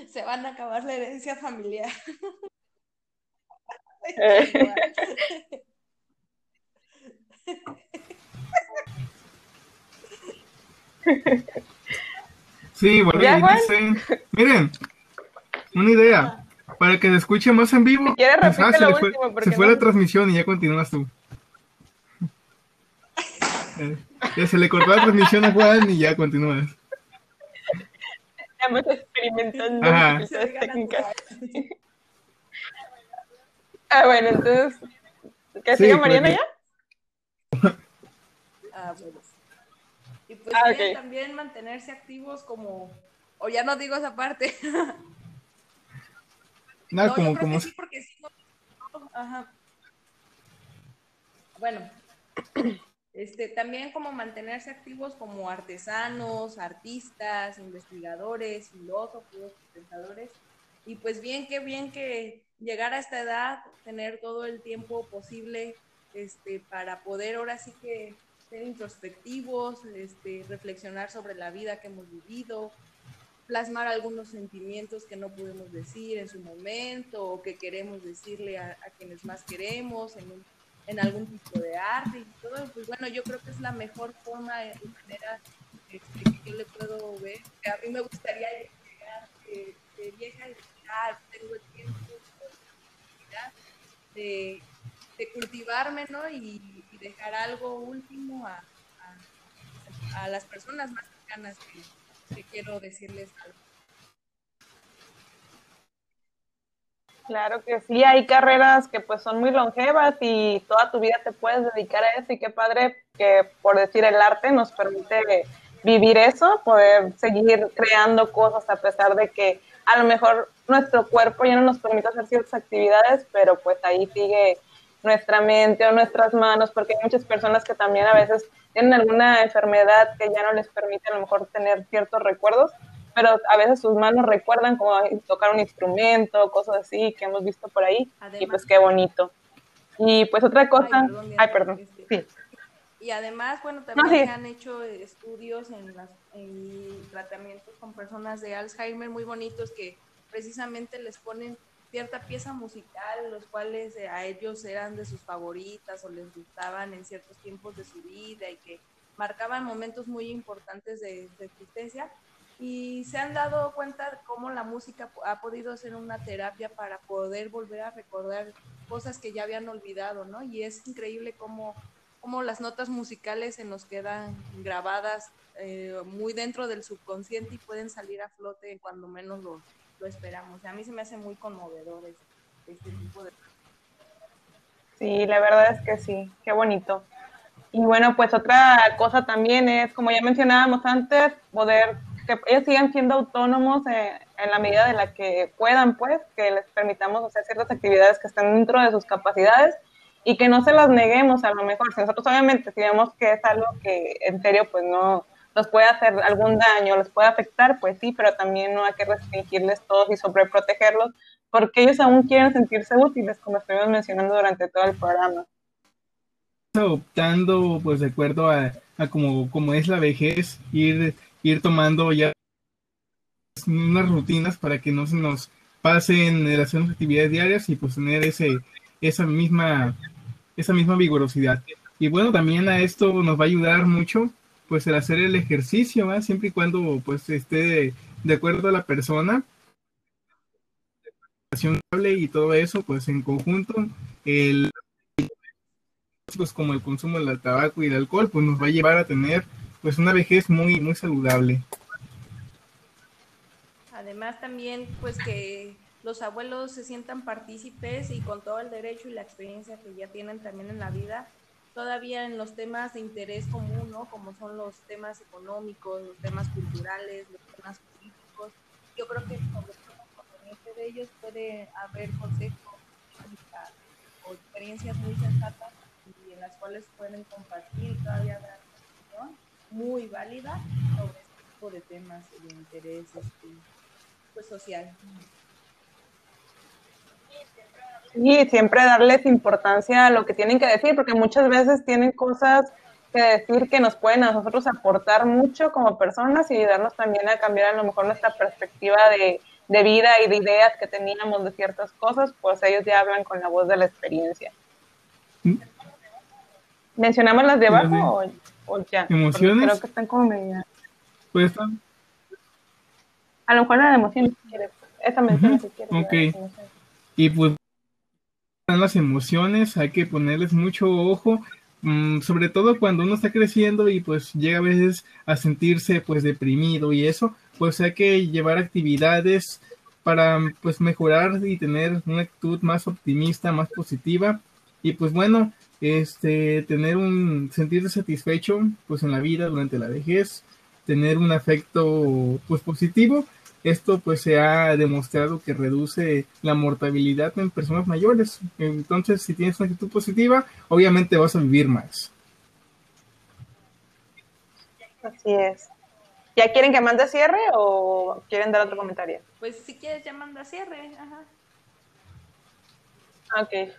A: Se van a acabar la herencia familiar.
B: Eh.
C: Sí, bueno, dice, miren, una idea, para que se escuche más en vivo,
B: Si quieres,
C: pues,
B: repite
C: se,
B: lo
C: fue,
B: último,
C: se fue la transmisión y ya continúas tú. Eh, ya se le cortó la transmisión a Juan y ya continúas.
B: Estamos experimentando
C: Ajá.
B: técnicas. Ah, bueno, entonces, ¿que
C: Sí,
B: siga
C: porque-
B: Mariana ya?
A: Ah, bueno. Y pues
B: Ah,
A: también mantenerse activos como, o ya no digo esa parte.
C: No,
A: No,
C: como,
A: yo creo
C: como,
A: que sí, porque sí, no- Ajá. Bueno, este, también como mantenerse activos como artesanos, artistas, investigadores, filósofos, pensadores. Y pues bien, qué bien que llegar a esta edad, tener todo el tiempo posible este, para poder ahora sí que ser introspectivos, este, reflexionar sobre la vida que hemos vivido, plasmar algunos sentimientos que no pudimos decir en su momento o que queremos decirle a, quienes más queremos en, un- en algún tipo de arte y todo, pues bueno, yo creo que es la mejor forma y manera que yo le puedo ver. A mí me gustaría llegar eh, de vieja y tengo el tiempo de, de cultivarme, ¿no? Y, dejar algo último a, a- a las personas más cercanas que, que quiero decirles algo.
B: Claro que sí, hay carreras que pues son muy longevas y toda tu vida te puedes dedicar a eso y qué padre que por decir el arte nos permite vivir eso, poder seguir creando cosas a pesar de que a lo mejor nuestro cuerpo ya no nos permite hacer ciertas actividades, pero pues ahí sigue nuestra mente o nuestras manos, porque hay muchas personas que también a veces tienen alguna enfermedad que ya no les permite a lo mejor tener ciertos recuerdos, pero a veces sus manos recuerdan como tocar un instrumento, cosas así que hemos visto por ahí, y pues qué bonito. Y pues otra cosa,
A: perdón,
B: ay, perdón,
A: este,
B: sí.
A: Y además, bueno, también
B: No, sí.
A: se han hecho estudios en, las, en tratamientos con personas de Alzheimer muy bonitos que precisamente les ponen cierta pieza musical, los cuales eh, a ellos eran de sus favoritas o les gustaban en ciertos tiempos de su vida y que marcaban momentos muy importantes de, de existencia. y se han dado cuenta cómo la música ha podido ser una terapia para poder volver a recordar cosas que ya habían olvidado, ¿no? Y es increíble cómo, cómo las notas musicales se nos quedan grabadas eh, muy dentro del subconsciente y pueden salir a flote cuando menos lo, lo esperamos. a mí se me hace muy conmovedor este, tipo de...
B: Sí, la verdad es que sí, qué bonito. Y bueno, pues otra cosa también es, como ya mencionábamos antes, poder que ellos sigan siendo autónomos en la medida de la que puedan, pues, que les permitamos hacer ciertas actividades que están dentro de sus capacidades y que no se las neguemos a lo mejor. Si nosotros obviamente si vemos que es algo que en serio pues no nos puede hacer algún daño, les puede afectar, pues sí, pero también no hay que restringirles todos y sobreprotegerlos porque ellos aún quieren sentirse útiles, como estuvimos mencionando durante todo el programa.
C: Optando pues de acuerdo a, a como, como es la vejez, ir ir tomando ya unas rutinas para que no se nos pasen el hacer actividades diarias y pues tener ese esa misma esa misma vigorosidad y bueno también a esto nos va a ayudar mucho pues el hacer el ejercicio siempre y cuando pues esté de, acuerdo a la persona. Y todo eso pues en conjunto. El pues como el consumo del tabaco y el alcohol pues nos va a llevar a tener pues una vejez muy, muy saludable.
A: Además también pues que los abuelos se sientan partícipes y con todo el derecho y la experiencia que ya tienen también en la vida, todavía en los temas de interés común, ¿no? Como son los temas económicos, los temas culturales, los temas políticos. Yo creo que sobre todo de ellos puede haber consejos o experiencias muy sensatas y en las cuales pueden compartir todavía muy válida sobre este tipo de temas de interés este, pues, social.
B: Y siempre darles importancia a lo que tienen que decir, porque muchas veces tienen cosas que decir que nos pueden a nosotros aportar mucho como personas y ayudarnos también a cambiar a lo mejor nuestra perspectiva de, de vida y de ideas que teníamos de ciertas cosas, pues ellos ya hablan con la voz de la experiencia. ¿Mm? ¿Mencionamos las de abajo? O?
C: ¿Emociones?
B: Creo que están como media.
C: Pues
B: A lo mejor la de emociones, si quieres. Esa menciona si quieres.
C: Ok. Y pues las emociones, hay que ponerles mucho ojo, mm, sobre todo cuando uno está creciendo y pues llega a veces a sentirse pues deprimido y eso, pues hay que llevar actividades para pues mejorar y tener una actitud más optimista, más positiva y pues bueno, este, tener un sentirse satisfecho pues en la vida durante la vejez, tener un afecto pues positivo. Esto pues se ha demostrado que reduce la mortalidad en personas mayores. Entonces, si tienes una actitud positiva, obviamente vas a vivir más.
B: Así es. ¿Ya quieren que mande cierre o quieren dar otro comentario?
A: Pues si quieres ya manda cierre. Ajá.
B: Ok.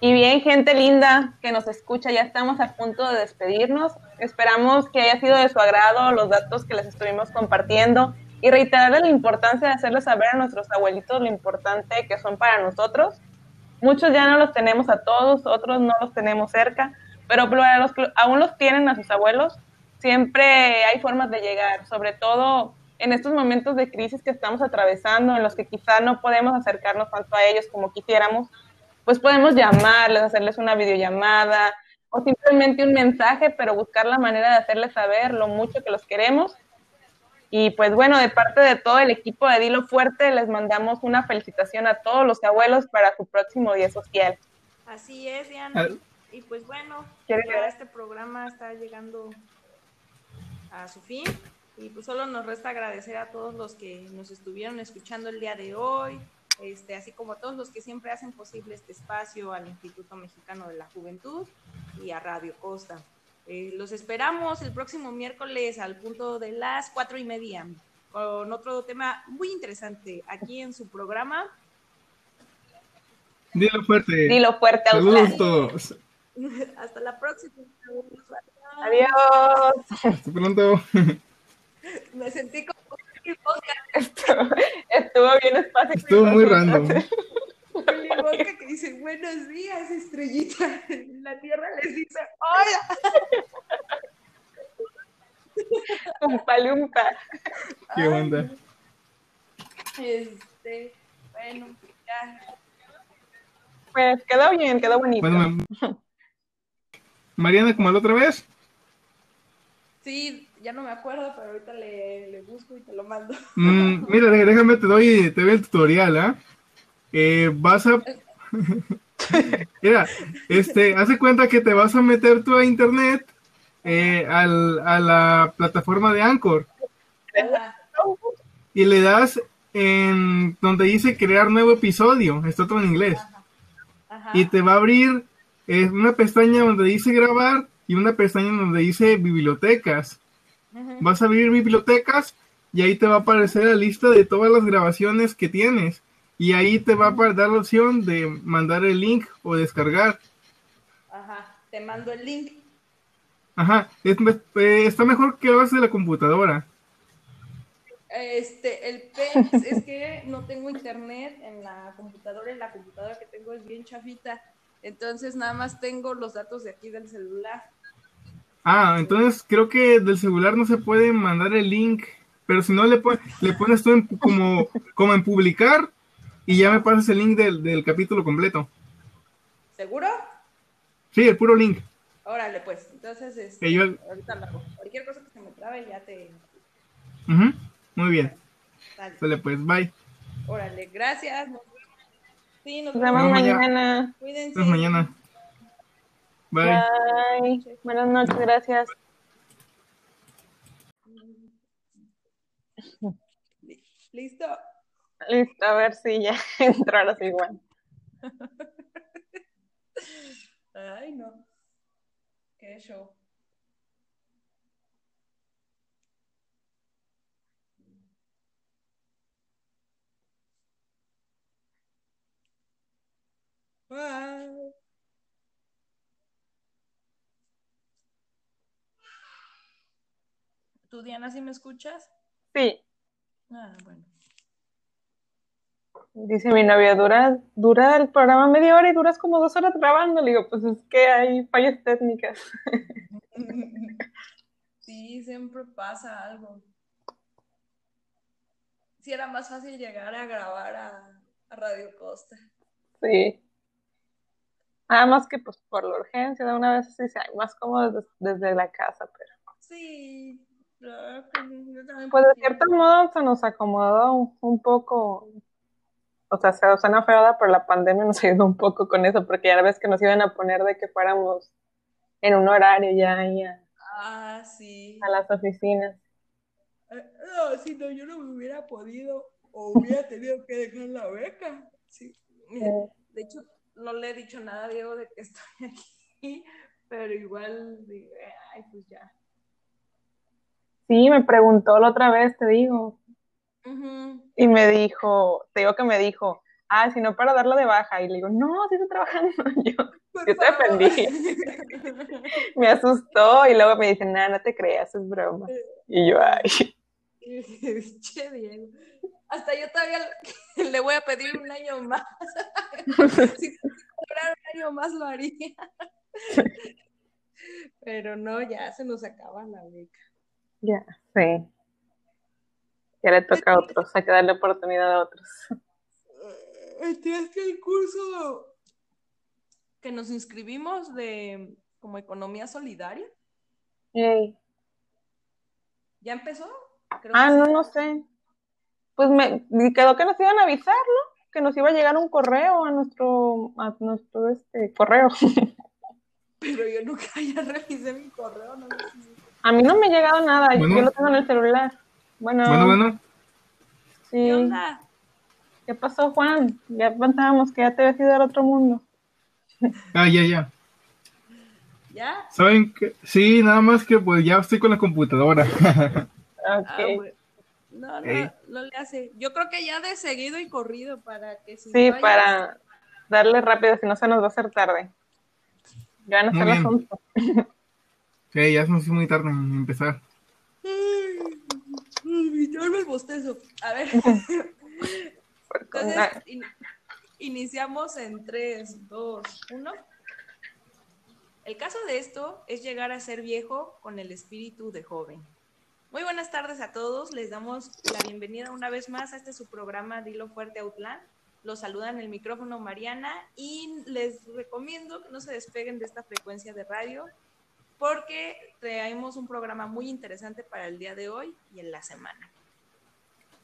B: Y bien, gente linda que nos escucha, ya estamos a punto de despedirnos. Esperamos que haya sido de su agrado los datos que les estuvimos compartiendo y reiterarles la importancia de hacerles saber a nuestros abuelitos lo importante que son para nosotros. Muchos ya no los tenemos a todos, otros no los tenemos cerca, pero para los que aún los tienen a sus abuelos, siempre hay formas de llegar, sobre todo en estos momentos de crisis que estamos atravesando, en los que quizá no podemos acercarnos tanto a ellos como quisiéramos, pues podemos llamarles, hacerles una videollamada o simplemente un mensaje, pero buscar la manera de hacerles saber lo mucho que los queremos. Y pues bueno, de parte de todo el equipo de Dilo Fuerte, les mandamos una felicitación a todos los abuelos para su próximo día social.
A: Así es, Diana. Y pues bueno, ya este programa está llegando a su fin. Y pues solo nos resta agradecer a todos los que nos estuvieron escuchando el día de hoy, este, así como a todos los que siempre hacen posible este espacio, al Instituto Mexicano de la Juventud y a Radio Costa. Eh, los esperamos el próximo miércoles al punto de las cuatro y media con otro tema muy interesante aquí en su programa.
C: Dilo fuerte.
B: Dilo fuerte.
C: Saludos todos.
A: Hasta la próxima.
B: Adiós.
C: Hasta pronto.
A: Me sentí como
B: Estuvo, estuvo bien espacio.
C: Estuvo muy random.
A: Willy que dice buenos días, estrellita. La tierra les dice hola.
B: Umpa lumpa.
C: ¿Qué onda?
A: Este, bueno, ya.
B: Pues quedó bien, quedó bonito.
C: Bueno, Mariana, ¿cómo la otra vez?
A: Sí, ya no me acuerdo, pero ahorita le, le busco y te lo mando.
C: Mm, mira, dé- déjame, te doy, te doy el tutorial, ¿ah? Eh, vas a... mira, este, hace cuenta que te vas a meter tú a internet eh, al- a la plataforma de Anchor y le das en donde dice crear nuevo episodio, está todo en inglés,
A: ajá.
C: y te va a abrir eh, una pestaña donde dice grabar y una pestaña donde dice bibliotecas. Vas a abrir bibliotecas y ahí te va a aparecer la lista de todas las grabaciones que tienes. Y ahí te va a dar la opción de mandar el link o descargar.
A: Ajá, te mando el link.
C: Ajá, es me- eh, está mejor que lo hagas de la computadora.
A: Este, el PEX es que no tengo internet en la computadora y la computadora que tengo es bien chafita. Entonces nada más tengo los datos de aquí del celular.
C: Ah, entonces creo que del celular no se puede mandar el link. Pero si no, le, pon- le pones tú en como, como en publicar y ya me pasas el link del, del capítulo completo.
A: ¿Seguro?
C: Sí, el puro link.
A: Órale, pues. Entonces, este,
C: Que yo-
A: ahorita lo hago. Cualquier cosa que se me trabe ya te...
C: Ujú, Muy bien.
A: Dale.
C: Sale pues, bye.
A: Órale, gracias. Sí, nos
B: Nos
A: vemos.
B: vemos
C: Nos vemos
B: mañana.
A: Cuídense.
C: Nos mañana. Bye.
B: Bye. Buenas noches, gracias.
A: Li- ¿Listo?
B: Listo, a ver si ya sí igual.
A: Ay, no. Qué show. Bye. ¿Tú, Diana, sí me escuchas?
B: Sí,
A: Ah, bueno.
B: Dice mi novia, dura, dura el programa media hora y duras como dos horas grabando. Le digo, pues es que hay fallas técnicas.
A: Sí, siempre pasa algo. Sí, era más fácil llegar a grabar a, a Radio Costa.
B: Sí. Nada más que pues por la urgencia de una vez sí sea más cómodo des- desde, la casa, pero
A: Sí, claro que yo también
B: pues de cierto modo se nos acomodó un, un poco, o sea, se suena feo, pero la pandemia nos ayudó un poco con eso, porque ya ves que nos iban a poner de que fuéramos en un horario ya ahí a,
A: Ah, sí.
B: a las oficinas.
A: Eh, No, si no, yo no me hubiera podido o hubiera tenido que dejar la beca. Sí. Mira,
B: Eh,
A: De hecho, no le he dicho nada a Diego de que estoy aquí, pero igual, digo, ay, pues ya.
B: Sí, me preguntó la otra vez, te digo, Y me dijo, te digo que me dijo, ah, si no para darla de baja, y le digo, no, sí estoy trabajando, yo Yo te
A: favor.
B: me asustó, y luego me dice, nada, no te creas, es broma, y yo, ay,
A: Che, Diego. Hasta yo todavía le- voy a pedir un año más. si cobrara un año más lo haría. Pero no, ya se nos acaba la beca.
B: ya, sí, ya le toca a otros, hay que darle oportunidad a otros.
A: Eh, Es que el curso que nos inscribimos de como economía solidaria,
B: Ey.
A: ¿ya empezó? Creo
B: Ah,
A: que
B: no,
A: sí.
B: no sé, pues me quedó que nos iban a avisar, ¿no? Que nos iba a llegar un correo a nuestro, a nuestro este correo.
A: Pero yo nunca ya revisé mi correo, no sé si-
B: A mí no me ha llegado nada,
C: Bueno.
B: yo lo tengo en el celular. Bueno,
C: Bueno, bueno.
B: sí.
A: ¿Qué onda?
B: ¿Qué pasó, Juan? Ya pensábamos que ya te habías ido al otro mundo.
C: Ah, ya, ya.
A: ¿Ya?
C: ¿Saben qué? Sí, nada más que pues ya estoy con la computadora.
A: Ah,
B: Ok.
A: bueno. No, no,
C: Ey.
A: no le hace. Yo creo que ya de seguido y corrido para que si
B: Sí, para darle rápido, si no se nos va a hacer tarde. Ya está el
C: bien.
B: asunto.
C: Sí, ya se nos hizo muy tarde en empezar.
A: Yo el bostezo. A ver. Entonces, in- iniciamos en 3, 2, 1. El caso de esto es llegar a ser viejo con el espíritu de joven. Muy buenas tardes a todos. Les damos la bienvenida una vez más a este su programa Dilo Fuerte Outland. Los saluda en el micrófono Mariana y les recomiendo que no se despeguen de esta frecuencia de radio porque traemos un programa muy interesante para el día de hoy y en la semana.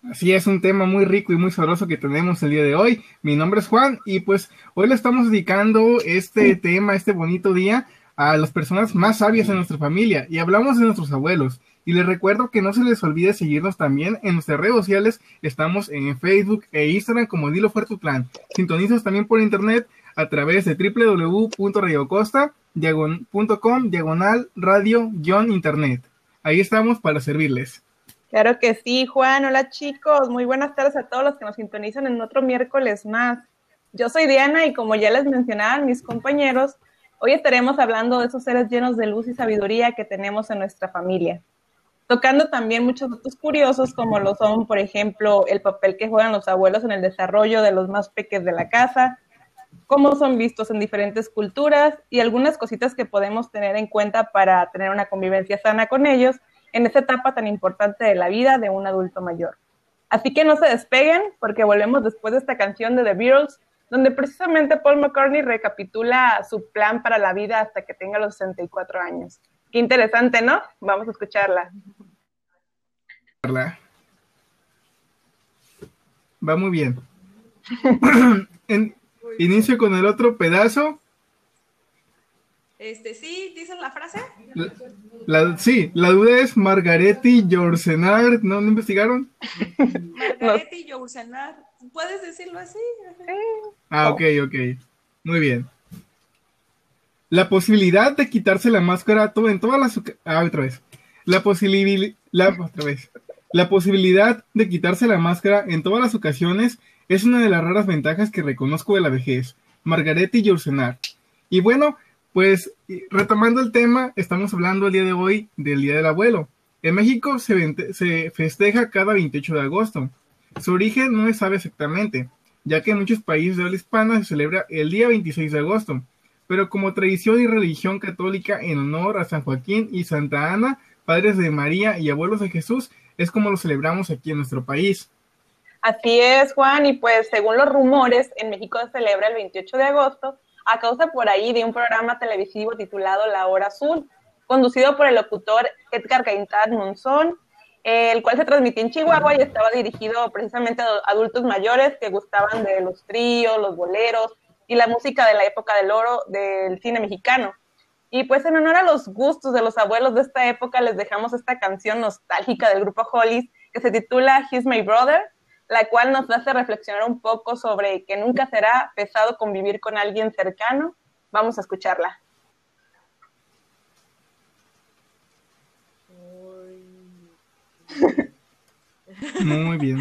C: Así es, un tema muy rico y muy sabroso que tenemos el día de hoy. Mi nombre es Juan y pues hoy le estamos dedicando este tema, este bonito día, a las personas más sabias de nuestra familia y hablamos de nuestros abuelos. Y les recuerdo que no se les olvide seguirnos también en nuestras redes sociales. Estamos en Facebook e Instagram como Dilo Fuerte Plan. Sintonizas también por internet a través de www.radiocosta.com diagonal radio-internet. Ahí estamos para servirles.
B: Claro que sí, Juan. Hola chicos, muy buenas tardes a todos los que nos sintonizan en otro miércoles más. Yo soy Diana y como ya les mencionaban mis compañeros, hoy estaremos hablando de esos seres llenos de luz y sabiduría que tenemos en nuestra familia. Tocando también muchos datos curiosos como lo son, por ejemplo, el papel que juegan los abuelos en el desarrollo de los más pequeños de la casa, cómo son vistos en diferentes culturas y algunas cositas que podemos tener en cuenta para tener una convivencia sana con ellos en esa etapa tan importante de la vida de un adulto mayor. Así que no se despeguen porque volvemos después de esta canción de The Beatles, donde precisamente Paul McCartney recapitula su plan para la vida hasta que tenga los 64 años. Qué interesante, ¿no? Vamos a escucharla.
C: Va muy bien. inicio con el otro pedazo
A: este, ¿sí? ¿Dices la frase?
C: sí, la duda es Margaretti Jorsenar, ¿no? ¿No investigaron?
A: Margaretti Jorsenar, ¿puedes decirlo así?
C: Ah, ok, ok. Muy bien. La posibilidad de quitarse la máscara todo, en todas las... Ah, otra vez. La posibilidad... La, otra vez. La posibilidad de quitarse la máscara en todas las ocasiones es una de las raras ventajas que reconozco de la vejez. Margaretti Jorsenar. Y bueno, pues retomando el tema, estamos hablando el día de hoy del Día del Abuelo. En México se, se, festeja cada 28 de agosto. Su origen no se sabe exactamente, ya que en muchos países de habla hispana se celebra el día 26 de agosto, pero como tradición y religión católica en honor a San Joaquín y Santa Ana, padres de María y abuelos de Jesús, es como lo celebramos aquí en nuestro país.
B: Así es, Juan, y pues según los rumores, en México se celebra el 28 de agosto a causa por ahí de un programa televisivo titulado La Hora Azul, conducido por el locutor Edgar Gaintán Monzón, el cual se transmitía en Chihuahua y estaba dirigido precisamente a adultos mayores que gustaban de los tríos, los boleros y la música de la época del oro del cine mexicano. Y pues en honor a los gustos de los abuelos de esta época les dejamos esta canción nostálgica del grupo Hollies que se titula He's My Brother la cual nos hace reflexionar un poco sobre que nunca será pesado convivir con alguien cercano. Vamos a escucharla.
C: Muy bien.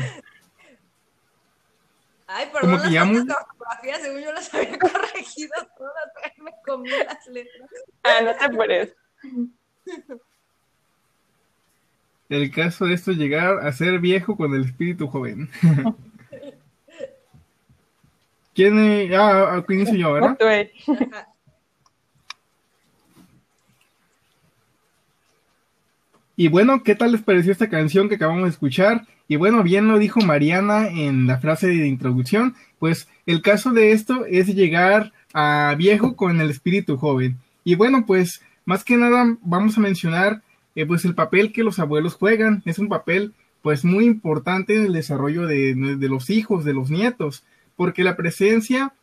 A: Ay, perdón, las llamo... ortografía, según yo las había corregido todas, me comí las letras.
B: Ah, no te por
C: el caso de esto es llegar a ser viejo con el espíritu joven. ¿Quién es? Ah, ah inicio yo, ¿verdad? Y bueno, ¿qué tal les pareció esta canción que acabamos de escuchar? Y bueno, bien lo dijo Mariana en la frase de introducción, pues el caso de esto es llegar a viejo con el espíritu joven. Y bueno, pues más que nada vamos a mencionar eh, pues el papel que los abuelos juegan es un papel pues muy importante en el desarrollo de, los hijos, de los nietos, porque la presencia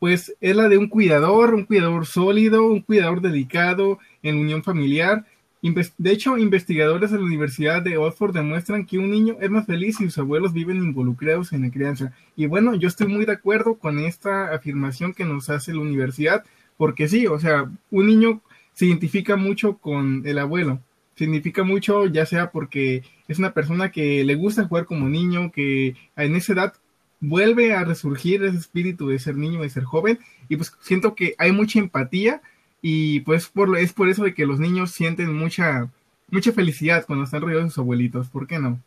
C: pues es la de un cuidador, un cuidador sólido, un cuidador dedicado en unión familiar. De hecho, investigadores de la Universidad de Oxford demuestran que un niño es más feliz si sus abuelos viven involucrados en la crianza. Y bueno, yo estoy muy de acuerdo con esta afirmación que nos hace la universidad, porque sí, o sea, un niño se identifica mucho con el abuelo significa mucho, ya sea porque es una persona que le gusta jugar como niño, que en esa edad vuelve a resurgir ese espíritu de ser niño, de ser joven, y pues siento que hay mucha empatía y pues por, es por eso de que los niños sienten mucha, mucha felicidad cuando están rodeados de sus abuelitos, ¿por qué no?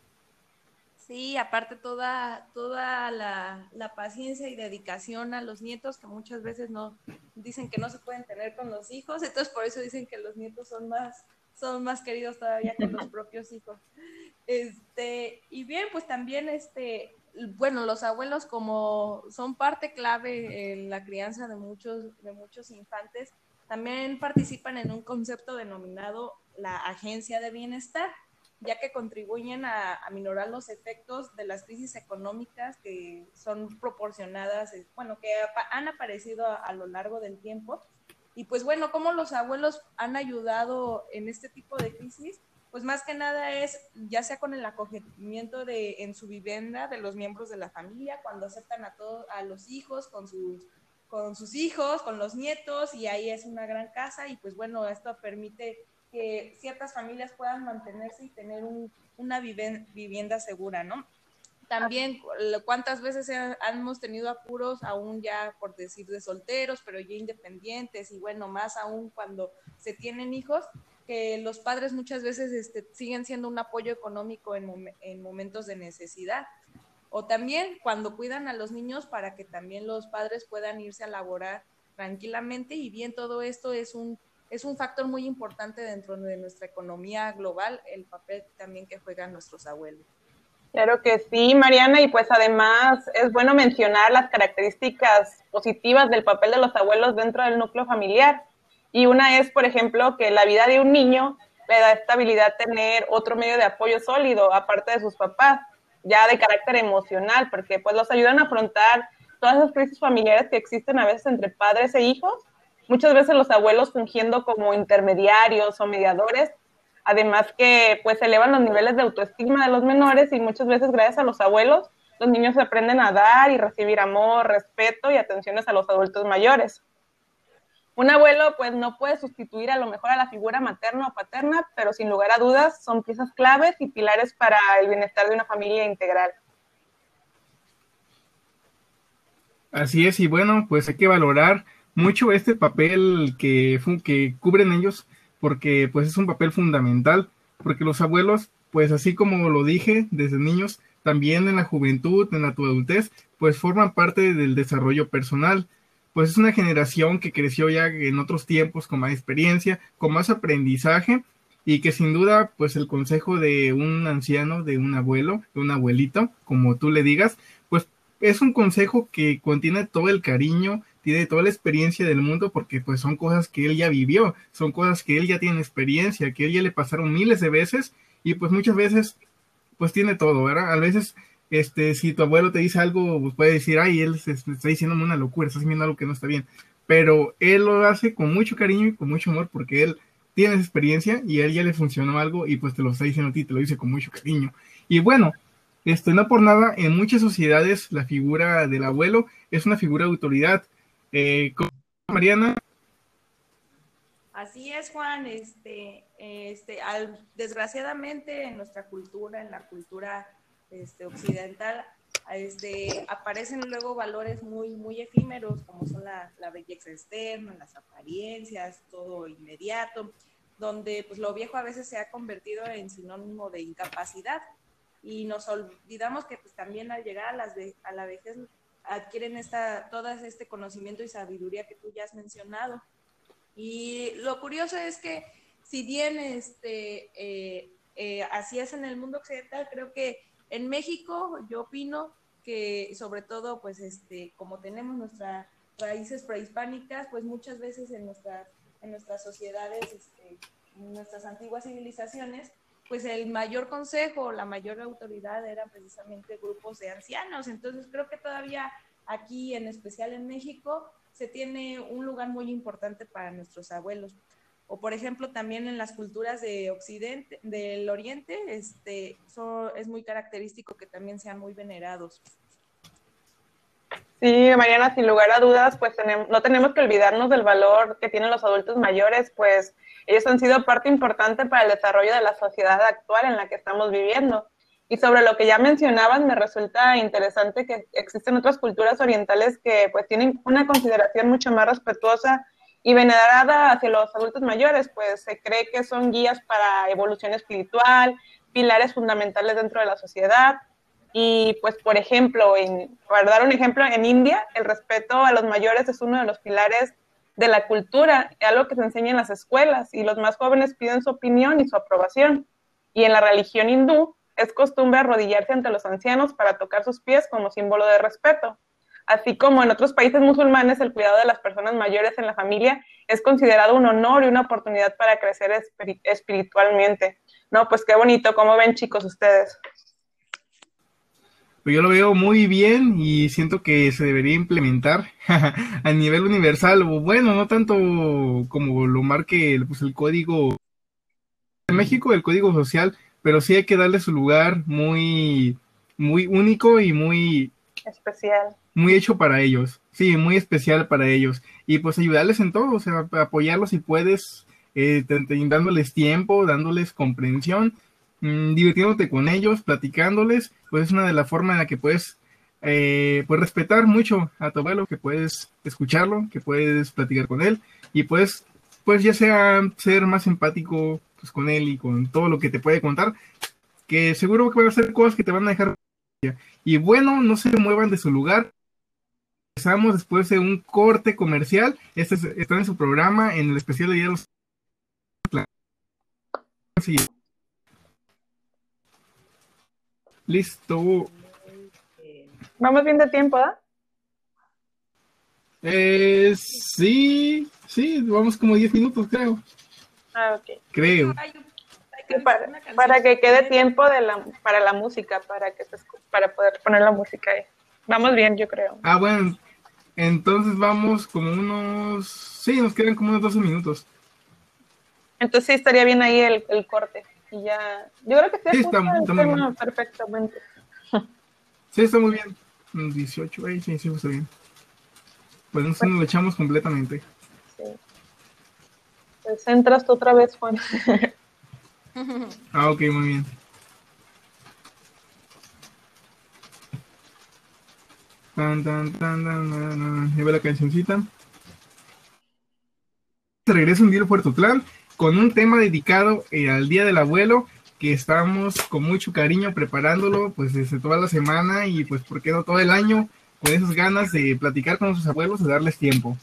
A: Sí, aparte toda, toda la, la, paciencia y dedicación a los nietos que muchas veces no dicen que no se pueden tener con los hijos, entonces por eso dicen que los nietos son más, son más queridos todavía que los propios hijos. Este, y bien, pues también este, bueno, los abuelos como son parte clave en la crianza de muchos, de muchos infantes, también participan en un concepto denominado la agencia de bienestar, ya que contribuyen a, a minorar los efectos de las crisis económicas que son proporcionadas, bueno, que han aparecido a, a lo largo del tiempo. Y pues bueno, cómo los abuelos han ayudado en este tipo de crisis, pues más que nada es ya sea con el acogimiento de en su vivienda de los miembros de la familia, cuando aceptan a todos a los hijos con sus con sus hijos, con los nietos y ahí es una gran casa y pues bueno, esto permite que ciertas familias puedan mantenerse y tener un, una vivienda segura, ¿no? También cuántas veces hemos tenido apuros aún ya por decir de solteros, pero ya independientes y bueno, más aún cuando se tienen hijos, que los padres muchas veces este, siguen siendo un apoyo económico en, en, momentos de necesidad. O también cuando cuidan a los niños para que también los padres puedan irse a laborar tranquilamente y bien todo esto es un, es un factor muy importante dentro de nuestra economía global, el papel también que juegan nuestros abuelos.
B: Claro que sí, Mariana, y pues además es bueno mencionar las características positivas del papel de los abuelos dentro del núcleo familiar. Y una es, por ejemplo, que la vida de un niño le da estabilidad tener otro medio de apoyo sólido, aparte de sus papás, ya de carácter emocional, porque pues los ayudan a afrontar todas las crisis familiares que existen a veces entre padres e hijos, muchas veces los abuelos fungiendo como intermediarios o mediadores, además que pues elevan los niveles de autoestima de los menores y muchas veces gracias a los abuelos los niños aprenden a dar y recibir amor, respeto y atenciones a los adultos mayores. Un abuelo pues no puede sustituir a lo mejor a la figura materna o paterna, pero sin lugar a dudas son piezas claves y pilares para el bienestar de una familia integral.
C: Así es, y bueno, pues hay que valorar mucho este papel que, que cubren ellos, porque pues es un papel fundamental, porque los abuelos, pues así como lo dije desde niños, también en la juventud, en la adultez, pues forman parte del desarrollo personal. Pues es una generación que creció ya en otros tiempos con más experiencia, con más aprendizaje y que sin duda pues el consejo de un anciano, de un abuelo, de un abuelito, como tú le digas, pues es un consejo que contiene todo el cariño, tiene toda la experiencia del mundo porque pues son cosas que él ya vivió, son cosas que él ya tiene experiencia, que él ya le pasaron miles de veces y pues muchas veces pues tiene todo, ¿verdad? A veces este, si tu abuelo te dice algo, pues puede decir, ay, él se, está diciendo una locura, está haciendo algo que no está bien. Pero él lo hace con mucho cariño y con mucho amor porque él tiene experiencia y a él ya le funcionó algo y pues te lo está diciendo a ti, te lo dice con mucho cariño. Y bueno, este, no por nada, en muchas sociedades la figura del abuelo es una figura de autoridad. Eh, Mariana.
A: Así es, Juan. Este, este, desgraciadamente en nuestra cultura, en la cultura este, occidental, este, aparecen luego valores muy, muy efímeros, como son la, belleza externa, las apariencias, todo inmediato, donde pues, lo viejo a veces se ha convertido en sinónimo de incapacidad. Y nos olvidamos que pues, también al llegar a, las a la vejez adquieren esta, todo este conocimiento y sabiduría que tú ya has mencionado. Y lo curioso es que si bien este, eh, eh, así es en el mundo occidental, creo que en México, yo opino que sobre todo, pues, este, como tenemos nuestras raíces prehispánicas, pues muchas veces en nuestras, en nuestras sociedades, este, en nuestras antiguas civilizaciones, pues el mayor consejo, la mayor autoridad eran precisamente grupos de ancianos. Entonces creo que todavía aquí, en especial en México, se tiene un lugar muy importante para nuestros abuelos o por ejemplo también en las culturas de Occidente, del Oriente, este, es muy característico que también sean muy venerados.
B: Sí, Mariana, sin lugar a dudas, pues tenemos, no tenemos que olvidarnos del valor que tienen los adultos mayores, pues ellos han sido parte importante para el desarrollo de la sociedad actual en la que estamos viviendo. Y sobre lo que ya mencionaban, me resulta interesante que existen otras culturas orientales que pues tienen una consideración mucho más respetuosa y venerada hacia los adultos mayores, pues se cree que son guías para evolución espiritual, pilares fundamentales dentro de la sociedad. Y pues, por ejemplo, en, para dar un ejemplo, en India el respeto a los mayores es uno de los pilares de la cultura, algo que se enseña en las escuelas, y los más jóvenes piden su opinión y su aprobación. Y en la religión hindú es costumbre arrodillarse ante los ancianos para tocar sus pies como símbolo de respeto. Así como en otros países musulmanes el cuidado de las personas mayores en la familia es considerado un honor y una oportunidad para crecer espiritualmente. No, pues qué bonito, ¿cómo ven chicos ustedes?
C: Pues yo lo veo muy bien y siento que se debería implementar a nivel universal, o bueno, no tanto como lo marque pues, el código de México, el código social, pero sí hay que darle su lugar muy, muy único y muy
B: especial.
C: Muy hecho para ellos, sí, muy especial para ellos. Y pues ayudarles en todo, o sea, apoyarlos si puedes, eh, dándoles tiempo, dándoles comprensión, mmm, divirtiéndote con ellos, platicándoles, pues es una de las formas en la que puedes eh, pues respetar mucho a tu abuelo, que puedes escucharlo, que puedes platicar con él y pues, pues ya sea ser más empático pues, con él y con todo lo que te puede contar, que seguro que van a ser cosas que te van a dejar. Y bueno, no se muevan de su lugar. Empezamos después de un corte comercial. Este está en su programa, en el especial de Día de los. Listo.
B: Vamos bien de tiempo, ¿ah?
C: Eh, sí, sí, vamos como 10 minutos, creo.
B: Ah, ok.
C: Creo.
B: Para, para, que quede tiempo de la, para la música, para que se, para poder poner la música ahí. Vamos bien, yo creo.
C: Ah, bueno, entonces vamos como unos, sí, nos quedan como unos 12 minutos.
B: Entonces sí estaría bien ahí el, el corte. Y ya, yo creo que sí,
C: está, está muy bien.
B: perfectamente.
C: Sí, está muy bien. 18, ahí sí, sí, está bien. Pues entonces nos lo echamos completamente.
B: Sí. Pues entras tú otra vez, Juan.
C: ah, ok, muy bien. Tan, tan, tan, tan, Lleva la cancioncita. Regreso un día a Puerto Clan con un tema dedicado eh, al Día del Abuelo que estamos con mucho cariño preparándolo pues desde toda la semana y pues por qué no todo el año con esas ganas de platicar con nuestros abuelos y darles tiempo.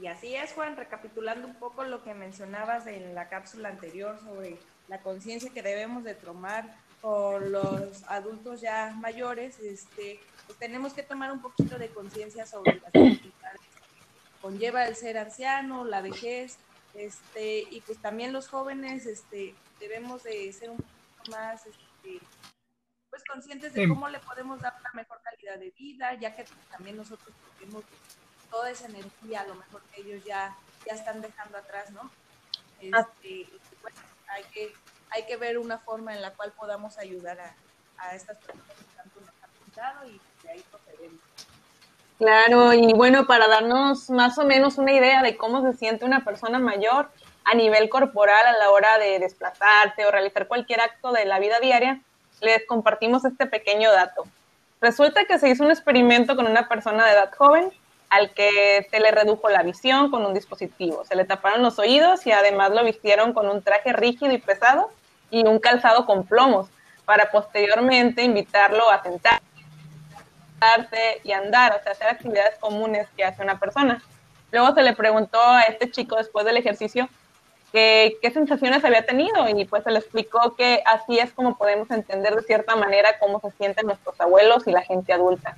A: Y así es, Juan, recapitulando un poco lo que mencionabas en la cápsula anterior sobre la conciencia que debemos de tomar con los adultos ya mayores, este, pues tenemos que tomar un poquito de conciencia sobre las conlleva el ser anciano, la vejez, este, y pues también los jóvenes este, debemos de ser un poco más este, pues conscientes de cómo le podemos dar una mejor calidad de vida, ya que también nosotros tenemos toda esa energía, a lo mejor que ellos ya, ya están dejando atrás, ¿no? Este, bueno, hay que, hay que ver una forma en la cual podamos ayudar a, a estas personas que tanto nos han cuidado y de ahí procedemos.
B: Claro, y bueno, para darnos más o menos una idea de cómo se siente una persona mayor a nivel corporal a la hora de desplazarse o realizar cualquier acto de la vida diaria, les compartimos este pequeño dato. Resulta que se hizo un experimento con una persona de edad joven al que se le redujo la visión con un dispositivo. Se le taparon los oídos y además lo vistieron con un traje rígido y pesado y un calzado con plomos para posteriormente invitarlo a sentarse y andar, o sea, hacer actividades comunes que hace una persona. Luego se le preguntó a este chico después del ejercicio que, qué sensaciones había tenido y pues se le explicó que así es como podemos entender de cierta manera cómo se sienten nuestros abuelos y la gente adulta.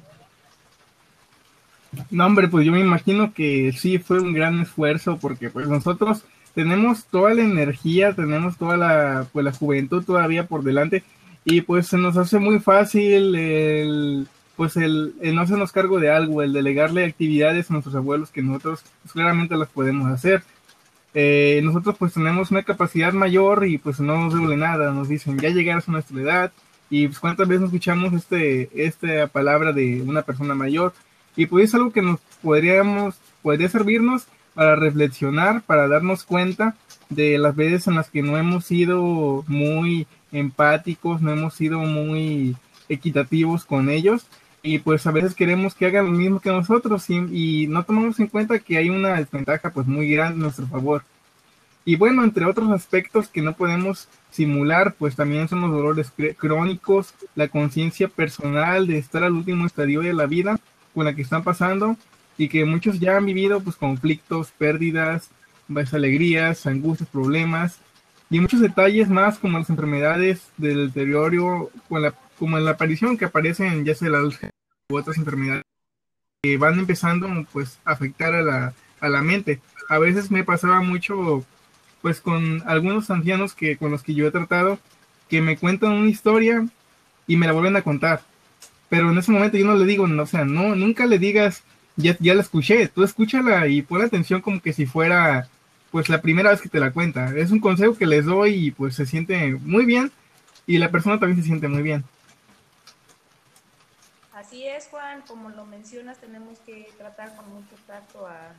C: No, hombre, pues yo me imagino que sí fue un gran esfuerzo porque pues nosotros tenemos toda la energía, tenemos toda la, pues, la juventud todavía por delante y pues se nos hace muy fácil el, pues el, no hacernos cargo de algo, el delegarle actividades a nuestros abuelos que nosotros pues, claramente las podemos hacer. Eh, nosotros pues tenemos una capacidad mayor y pues no nos duele nada, nos dicen ya llegarás a nuestra edad y pues cuántas veces escuchamos este, esta palabra de una persona mayor y pues es algo que nos podríamos, podría servirnos para reflexionar, para darnos cuenta de las veces en las que no hemos sido muy empáticos, no hemos sido muy equitativos con ellos y pues a veces queremos que hagan lo mismo que nosotros y, no tomamos en cuenta que hay una desventaja pues muy grande a nuestro favor. Y bueno, entre otros aspectos que no podemos simular, pues también son los dolores crónicos, la conciencia personal de estar al último estadio de la vida con la que están pasando, y que muchos ya han vivido pues conflictos, pérdidas, pues, alegrías, angustias, problemas y muchos detalles más como las enfermedades del deterioro, como la, como la aparición que aparecen ya sea la u otras enfermedades que van empezando pues a afectar a la, a la mente. A veces me pasaba mucho pues con algunos ancianos que con los que yo he tratado que me cuentan una historia y me la vuelven a contar. Pero en ese momento yo no le digo, no, o sea, no, nunca le digas, ya, ya la escuché, tú escúchala y pon atención como que si fuera pues la primera vez que te la cuenta. Es un consejo que les doy y pues se siente muy bien y la persona también se siente muy bien.
A: Así es, Juan, como lo mencionas, tenemos que tratar con mucho tacto a,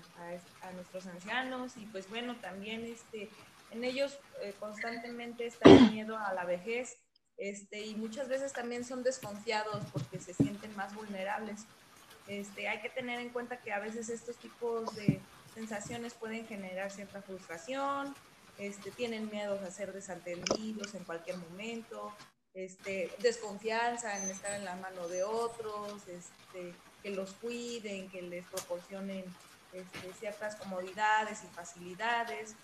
A: nuestros ancianos y pues bueno, también este, en ellos eh, constantemente está el miedo a la vejez este, y muchas veces también son desconfiados porque se sienten más vulnerables. Este, hay que tener en cuenta que a veces estos tipos de sensaciones pueden generar cierta frustración, este, tienen miedo a ser desatendidos en cualquier momento, este, desconfianza en estar en la mano de otros, este, que los cuiden, que les proporcionen este, ciertas comodidades y facilidades.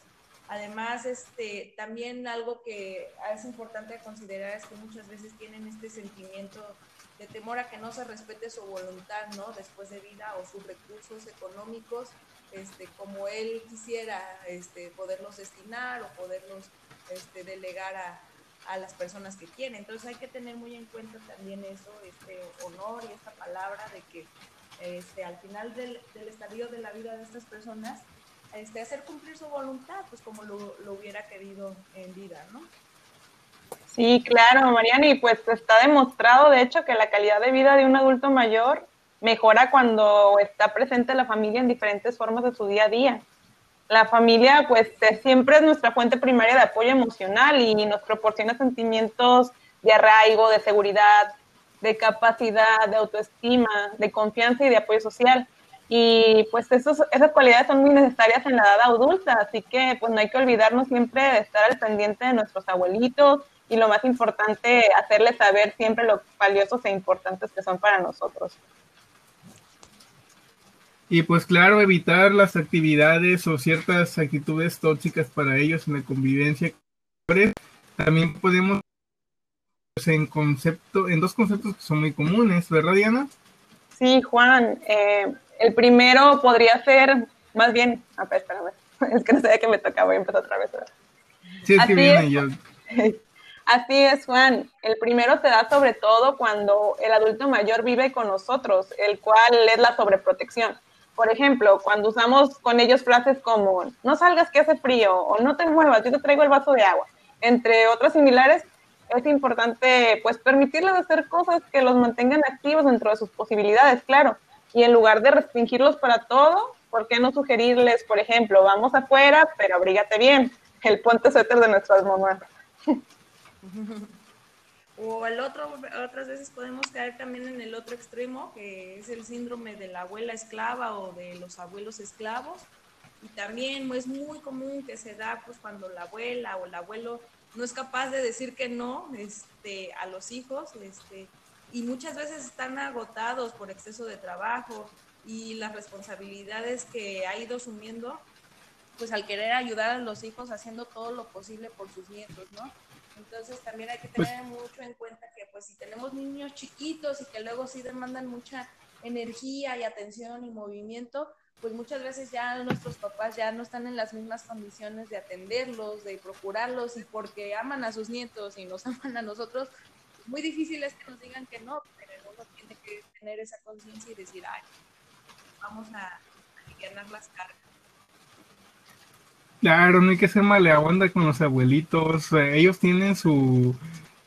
A: Además, este, también algo que es importante considerar es que muchas veces tienen este sentimiento de temor a que no se respete su voluntad, ¿no? Después de vida o sus recursos económicos este, como él quisiera este, poderlos destinar o poderlos este, delegar a, a, las personas que quieren. Entonces hay que tener muy en cuenta también eso, este honor y esta palabra de que este, al final del, del estadio de la vida de estas personas, este, hacer cumplir su voluntad, pues como lo, lo hubiera querido en vida, ¿no?
B: Sí, claro, Mariana, y pues está demostrado, de hecho, que la calidad de vida de un adulto mayor mejora cuando está presente la familia en diferentes formas de su día a día. La familia, pues, siempre es nuestra fuente primaria de apoyo emocional y nos proporciona sentimientos de arraigo, de seguridad, de capacidad, de autoestima, de confianza y de apoyo social. Y pues esos, esas cualidades son muy necesarias en la edad adulta, así que pues no hay que olvidarnos siempre de estar al pendiente de nuestros abuelitos y lo más importante, hacerles saber siempre lo valiosos e importantes que son para nosotros.
C: Y pues claro, evitar las actividades o ciertas actitudes tóxicas para ellos en la convivencia. También podemos pues, en concepto, en dos conceptos que son muy comunes, ¿verdad, Diana?
B: Sí, Juan. Eh, el primero podría ser, más bien, a ver, espérame, es que no sabía que me tocaba, voy a empezar otra vez.
C: Sí, es que viene yo.
B: Así es, Juan. El primero se da sobre todo cuando el adulto mayor vive con nosotros, el cual es la sobreprotección. Por ejemplo, cuando usamos con ellos frases como no salgas que hace frío o no te muevas, yo te traigo el vaso de agua, entre otras similares, es importante pues permitirles hacer cosas que los mantengan activos dentro de sus posibilidades, claro. Y en lugar de restringirlos para todo, ¿por qué no sugerirles, por ejemplo, vamos afuera, pero abrígate bien? El puente suéter de nuestras mamás.
A: O al otro, otras veces podemos caer también en el otro extremo, que es el síndrome de la abuela esclava o de los abuelos esclavos. Y también es muy común que se da pues cuando la abuela o el abuelo no es capaz de decir que no este, a los hijos, este, y muchas veces están agotados por exceso de trabajo y las responsabilidades que ha ido asumiendo, pues al querer ayudar a los hijos haciendo todo lo posible por sus nietos, ¿no? Entonces también hay que pues tener mucho en cuenta que pues si tenemos niños chiquitos y que luego sí demandan mucha energía y atención y movimiento, pues muchas veces ya nuestros papás ya no están en las mismas condiciones de atenderlos, de procurarlos y porque aman a sus nietos y nos aman a nosotros, muy difícil es que nos digan que no, pero uno tiene que tener esa conciencia y decir, ay, vamos a aliviar las cargas.
C: Claro, no hay que ser maleabonda con los abuelitos. Ellos tienen su,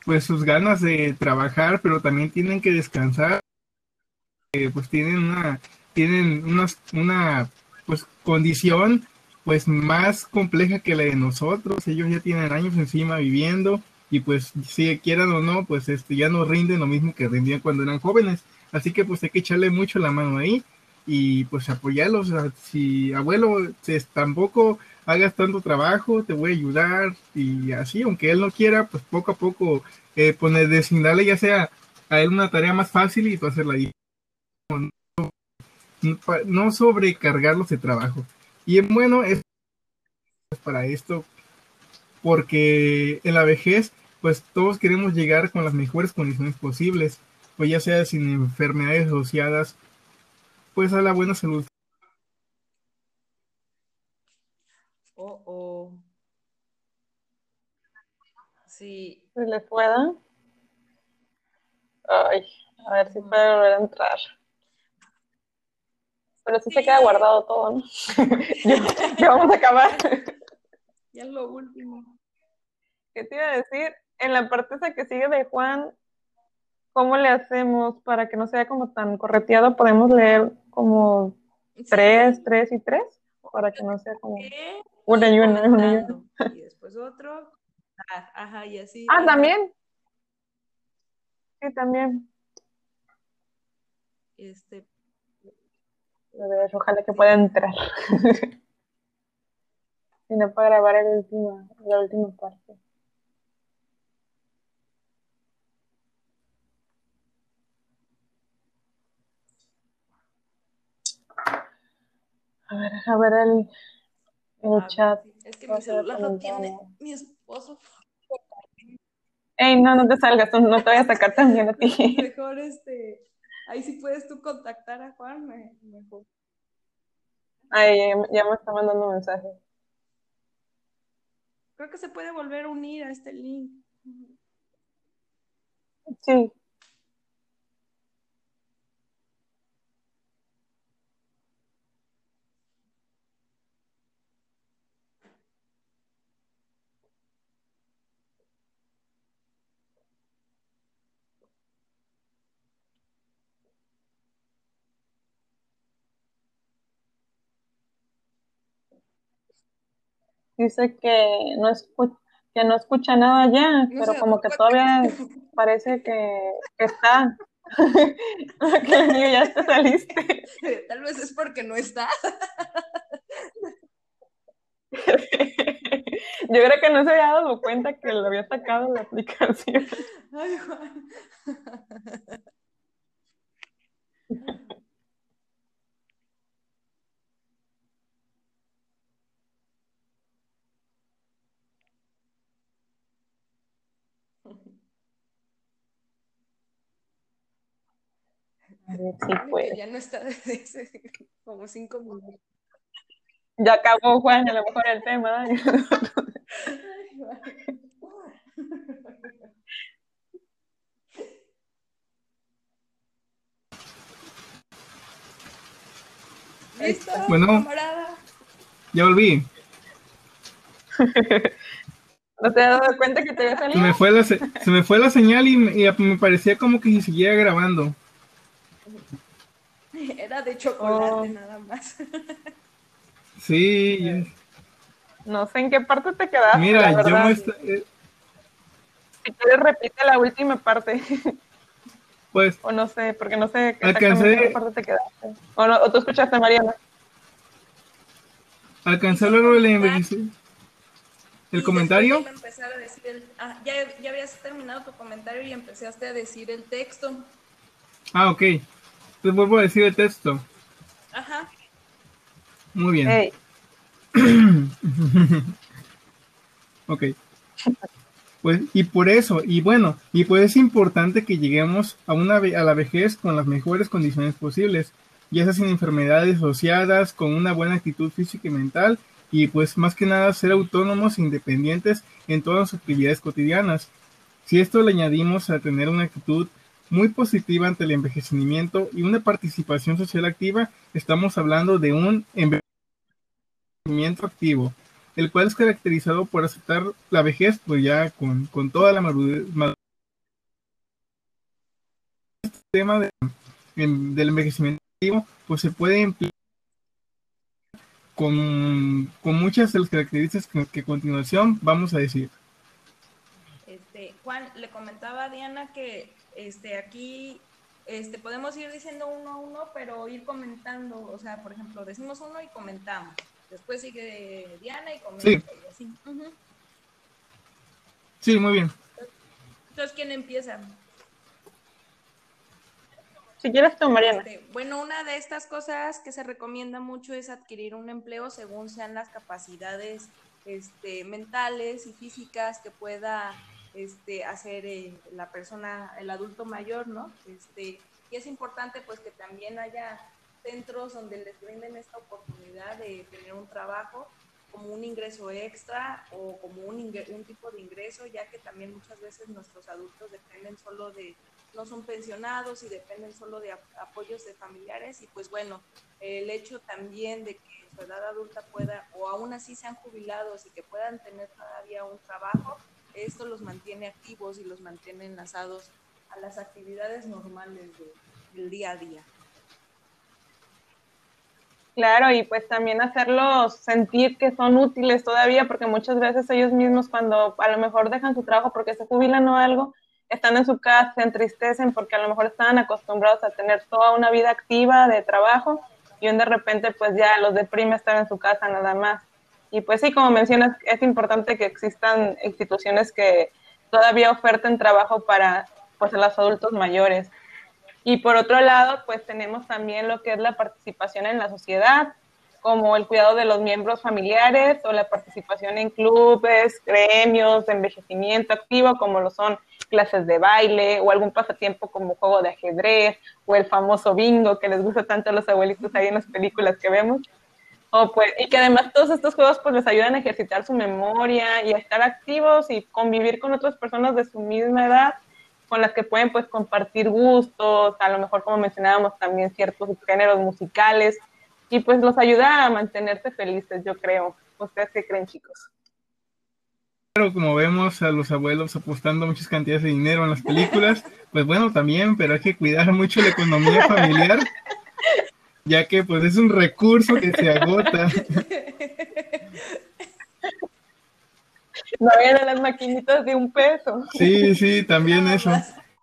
C: pues sus ganas de trabajar, pero también tienen que descansar. Eh, pues tienen una, tienen una, una, pues condición, pues más compleja que la de nosotros. Ellos ya tienen años encima viviendo y pues si quieran o no, pues este ya no rinden lo mismo que rendían cuando eran jóvenes. Así que pues hay que echarle mucho la mano ahí y pues apoyarlos. si abuelo, tampoco hagas tanto trabajo, te voy a ayudar y así, aunque él no quiera, pues poco a poco eh, poner, designarle ya sea a él una tarea más fácil y tú hacerla ahí. no sobrecargarlos de trabajo. Y bueno, es para esto, porque en la vejez, pues todos queremos llegar con las mejores condiciones posibles, pues ya sea sin enfermedades asociadas, pues a la buena salud.
A: Oh, oh. Sí.
B: ¿Se le pueda? Ay, a ver si puede volver a entrar. Pero sí, se queda guardado todo, ¿no? ya, vamos a acabar.
A: Ya es lo último.
B: ¿Qué te iba a decir? En la parte esa que sigue de Juan, ¿cómo le hacemos para que no sea como tan correteado? ¿Podemos leer como tres, tres y tres? Para que no sea como una y una, una y una.
A: Y después otro. Ah, ajá, y así.
B: Ah, también. Sí, también.
A: Este,
B: ojalá que pueda entrar. si no, para grabar el último, la última parte. A ver, a ver el, el chat.
A: Es que mi celular lo tiene mi
B: Ey, no, no te salgas, no te voy a sacar también a ti.
A: Mejor este Ahí sí puedes tú contactar a Juan, mejor.
B: Ahí ya me está mandando un mensaje.
A: Creo que se puede volver a unir a este link.
B: Sí. Dice que no escucha, que no escucha nada ya, pero como que todavía parece que, está. que el niño ya te saliste.
A: Tal vez es porque no está.
B: Yo creo que no se había dado cuenta que lo había sacado la aplicación. Ay, Juan.
A: Ya no está desde como cinco minutos.
B: Ya acabó Juan, a lo mejor el tema.
A: ¿Listo?
C: Bueno, ya volví.
B: ¿No te has dado cuenta que te había salido?
C: Se me fue la, se, me fue la señal y, me parecía como que si siguiera grabando.
A: Era de chocolate oh. nada más.
C: Sí.
B: No sé en qué parte te quedaste.
C: Mira, yo no estoy... Eh.
B: Si quieres, repite la última parte.
C: Pues.
B: O no sé, porque no sé
C: alcancé...
B: en qué parte te quedaste. O, no, o tú escuchaste, Mariana.
C: Alcancé luego el ¿El comentario?
A: Ah, ya, ya habías terminado tu comentario y empezaste a decir el texto.
C: Ah, ok. Entonces vuelvo a decir el texto.
A: Ajá.
C: Muy bien. ok. Pues, y por eso, y bueno, y pues es importante que lleguemos a, una, a la vejez con las mejores condiciones posibles, ya sea sin enfermedades asociadas, con una buena actitud física y mental, y pues más que nada ser autónomos e independientes en todas las actividades cotidianas. Si esto le añadimos a tener una actitud muy positiva ante el envejecimiento y una participación social activa, estamos hablando de un envejecimiento activo, el cual es caracterizado por aceptar la vejez, pues ya con, toda la madurez. Este tema del envejecimiento activo, pues se puede emplear con, muchas de las características que, a continuación vamos a decir.
A: Este, Juan, le comentaba a Diana que este, aquí este, podemos ir diciendo uno a uno, pero ir comentando, o sea, por ejemplo, decimos uno y comentamos. Después sigue Diana y comenta. Sí,
C: sí muy bien.
A: Entonces, ¿quién empieza?
B: Si quieres tú, Mariana.
A: Este, bueno, una de estas cosas que se recomienda mucho es adquirir un empleo según sean las capacidades este, mentales y físicas que pueda este, hacer eh, la persona, el adulto mayor, ¿no? Este, y es importante pues que también haya centros donde les brinden esta oportunidad de tener un trabajo como un ingreso extra o como un, un tipo de ingreso, ya que también muchas veces nuestros adultos dependen solo de, no son pensionados y dependen solo de apoyos de familiares y pues bueno, el hecho también de que su edad adulta pueda o aún así sean jubilados y que puedan tener todavía un trabajo, esto los mantiene activos y los mantiene enlazados a las actividades normales del día a día.
B: Claro, y pues también hacerlos sentir que son útiles todavía, porque muchas veces ellos mismos cuando a lo mejor dejan su trabajo porque se jubilan o algo, están en su casa, se entristecen porque a lo mejor estaban acostumbrados a tener toda una vida activa de trabajo y de repente pues ya los deprime estar en su casa nada más. Y pues sí, como mencionas, es importante que existan instituciones que todavía oferten trabajo para pues los adultos mayores. Y por otro lado, pues tenemos también lo que es la participación en la sociedad, como el cuidado de los miembros familiares o la participación en clubes, gremios de envejecimiento activo, como lo son clases de baile o algún pasatiempo como juego de ajedrez o el famoso bingo que les gusta tanto a los abuelitos ahí en las películas que vemos. O pues, y que además todos estos juegos pues les ayudan a ejercitar su memoria y a estar activos y convivir con otras personas de su misma edad con las que pueden pues compartir gustos, a lo mejor como mencionábamos también ciertos géneros musicales y pues los ayuda a mantenerse felices, yo creo. ¿Ustedes qué creen, chicos?
C: Pero como vemos a los abuelos apostando muchas cantidades de dinero en las películas, pues bueno, también, pero hay que cuidar mucho la economía familiar, ya que pues es un recurso que se agota.
B: No eran las maquinitas de un peso.
C: Sí, sí, también eso.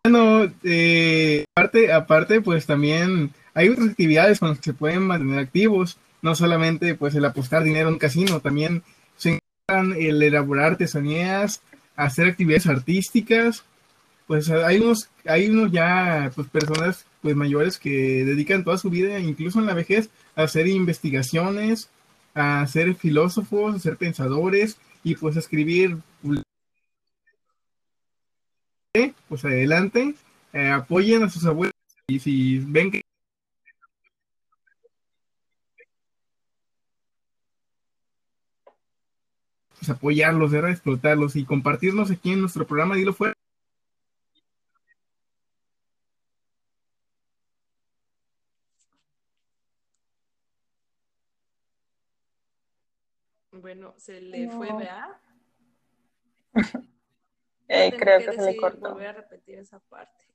C: Bueno, eh, aparte, aparte, pues también hay otras actividades con las que se pueden mantener activos, no solamente pues el apostar dinero en un casino, también se encuentran el elaborar artesanías, hacer actividades artísticas, pues hay unos, hay unos ya pues personas pues mayores que dedican toda su vida, incluso en la vejez, a hacer investigaciones, a ser filósofos, a ser pensadores, y pues escribir pues adelante, eh, apoyen a sus abuelos y si ven que pues apoyarlos, era explotarlos y compartirlos aquí en nuestro programa Dilo Fuera.
A: Bueno, se le fue, ¿verdad?
B: eh, creo que, se le cortó.
A: Voy a repetir esa parte.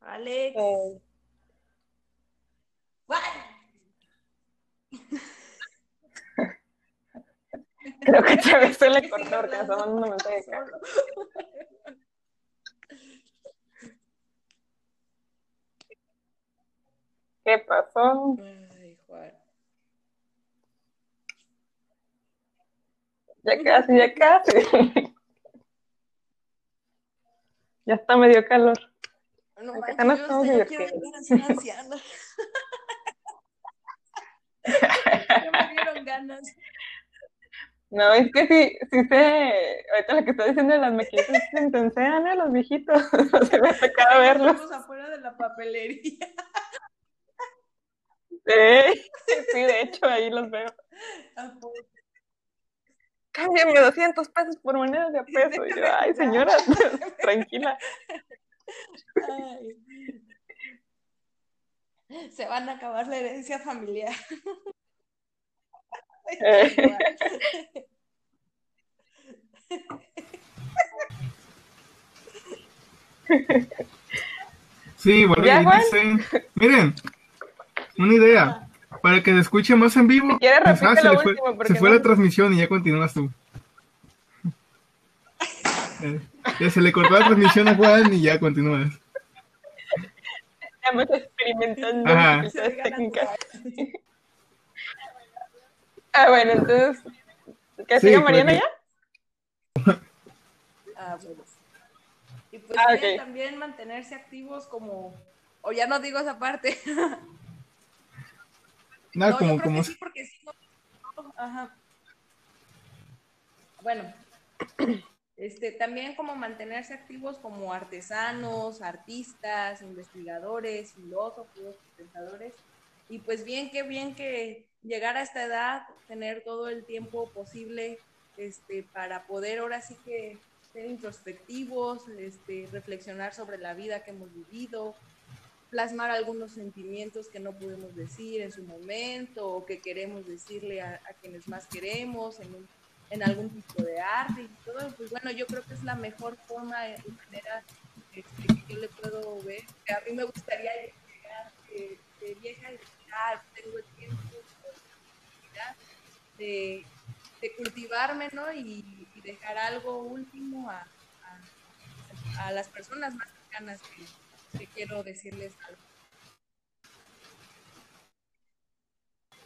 A: Alex.
B: Creo que otra vez se le cortó porque mandando un mensaje ¿Qué pasó? Ya casi, ya casi. ya está medio calor.
A: No, manches, no estamos yo, quiero ser anciana. me dieron ganas.
B: No, es que sí, sí sé, ahorita lo que estoy diciendo de las maquinitas se intensean a los viejitos, se me ha tocado verlos.
A: Estamos afuera de la papelería.
B: Sí, sí, de hecho ahí los veo cámbiame 200 pesos por monedas de a peso. Y yo, ay, señora, tranquila.
A: Se van a acabar la herencia familiar.
C: Sí, volví a Miren, una idea para que se escuche más en vivo.
B: Si ah,
C: se, fue, se fue la transmisión y ya continúas tú. Eh, ya se le cortó la transmisión a Juan y ya continúas.
B: Estamos experimentando técnicas. ah, bueno, entonces, ¿qué sigue Mariana ya?
A: Ah, bueno. pues ah, también mantenerse activos como, o ya no digo esa parte.
C: no, como, como... sí, porque sí,
A: Ajá. Bueno, este, también como mantenerse activos como artesanos, artistas, investigadores, filósofos, pensadores. Y pues bien, qué bien que llegar a esta edad, tener todo el tiempo posible este, para poder ahora sí que ser introspectivos, este, reflexionar sobre la vida que hemos vivido, plasmar algunos sentimientos que no pudimos decir en su momento o que queremos decirle a, quienes más queremos en, en, algún tipo de arte y todo. Pues bueno, yo creo que es la mejor forma y manera que yo le puedo ver. A mí me gustaría llegar de, de vieja y tengo el tiempo de, de cultivarme, ¿no? Y, dejar algo último a, a, las personas más cercanas que, quiero decirles algo.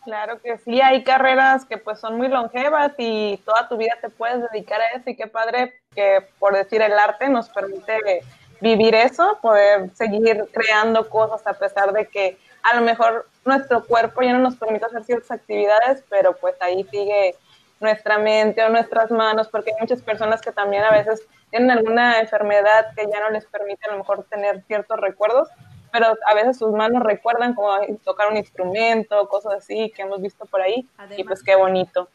B: Claro que sí, hay carreras que pues son muy longevas y toda tu vida te puedes dedicar a eso y qué padre que por decir el arte nos permite vivir eso, poder seguir creando cosas a pesar de que a lo mejor nuestro cuerpo ya no nos permite hacer ciertas actividades, pero pues ahí sigue nuestra mente o nuestras manos, porque hay muchas personas que también a veces tienen alguna enfermedad que ya no les permite a lo mejor tener ciertos recuerdos, pero a veces sus manos recuerdan como tocar un instrumento, cosas así que hemos visto por ahí, y pues qué bonito.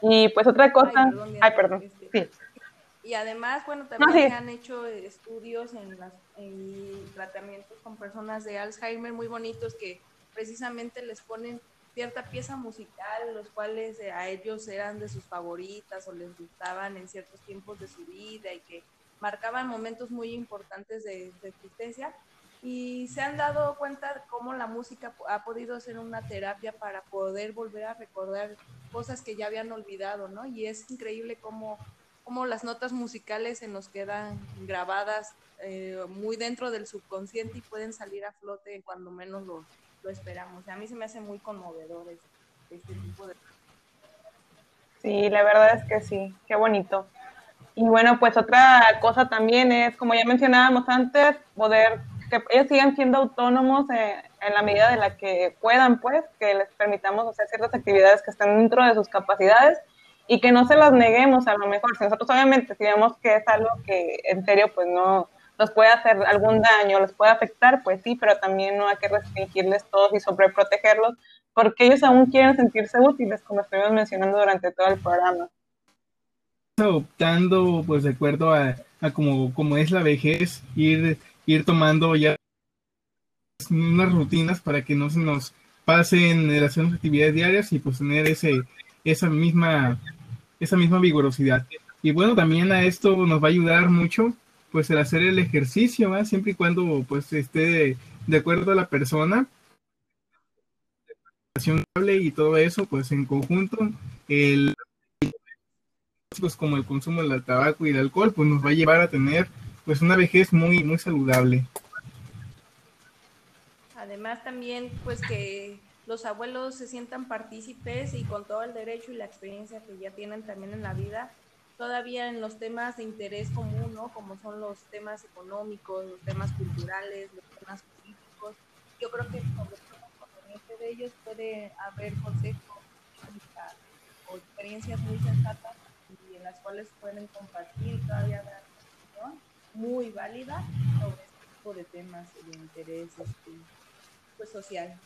B: Y pues otra cosa, ay, perdón, sí.
A: Y además, bueno, también se han hecho estudios en, las, en tratamientos con personas de Alzheimer muy bonitos que precisamente les ponen cierta pieza musical, los cuales eh, a ellos eran de sus favoritas o les gustaban en ciertos tiempos de su vida y que marcaban momentos muy importantes de, de existencia. Y se han dado cuenta cómo la música ha podido ser una terapia para poder volver a recordar cosas que ya habían olvidado, ¿no? Y es increíble cómo, cómo las notas musicales se nos quedan grabadas eh, muy dentro del subconsciente y pueden salir a flote cuando menos lo, lo esperamos. A mí se me hace muy conmovedor este, este tipo de...
B: Sí, la verdad es que sí, qué bonito. Y bueno, pues otra cosa también es, como ya mencionábamos antes, poder que ellos sigan siendo autónomos en la medida de la que puedan, pues, que les permitamos hacer ciertas actividades que están dentro de sus capacidades y que no se las neguemos a lo mejor. Si nosotros obviamente si vemos que es algo que en serio pues no, nos puede hacer algún daño, los puede afectar, pues sí, pero también no hay que restringirles todos y sobreprotegerlos, porque ellos aún quieren sentirse útiles, como estuvimos mencionando durante todo el programa.
C: Optando, pues de acuerdo a, como, como es la vejez, ir, ir tomando ya unas rutinas para que no se nos pasen en hacer actividades diarias y pues tener ese, esa misma, esa misma vigorosidad. Y bueno, también a esto nos va a ayudar mucho pues el hacer el ejercicio, siempre y cuando pues esté de, acuerdo a la persona. Y todo eso, pues en conjunto, el pues como el consumo del tabaco y el alcohol, pues nos va a llevar a tener pues una vejez muy, muy saludable.
A: Además también pues que los abuelos se sientan partícipes y con todo el derecho y la experiencia que ya tienen también en la vida, todavía en los temas de interés común, ¿no? Como son los temas económicos, los temas culturales, los temas políticos. Yo creo que sobre todo con de ellos puede haber consejos o experiencias muy sensatas y en las cuales pueden compartir todavía una muy válida sobre este tipo de temas de interés este, pues, social.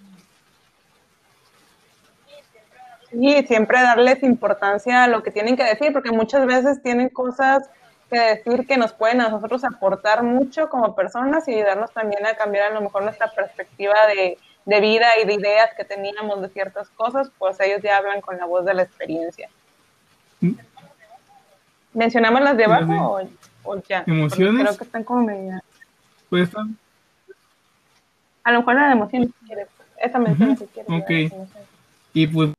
B: Y siempre darles importancia a lo que tienen que decir, porque muchas veces tienen cosas que decir que nos pueden a nosotros aportar mucho como personas y ayudarnos también a cambiar a lo mejor nuestra perspectiva de, vida y de ideas que teníamos de ciertas cosas, pues ellos ya hablan con la voz de la experiencia. ¿Mencionamos las de abajo o, ya?
C: ¿Emociones?
B: Creo que están como media...
C: Pues
B: A lo mejor la de emociones, si quieres. Esa menciona si quieres.
C: Ok. Y pues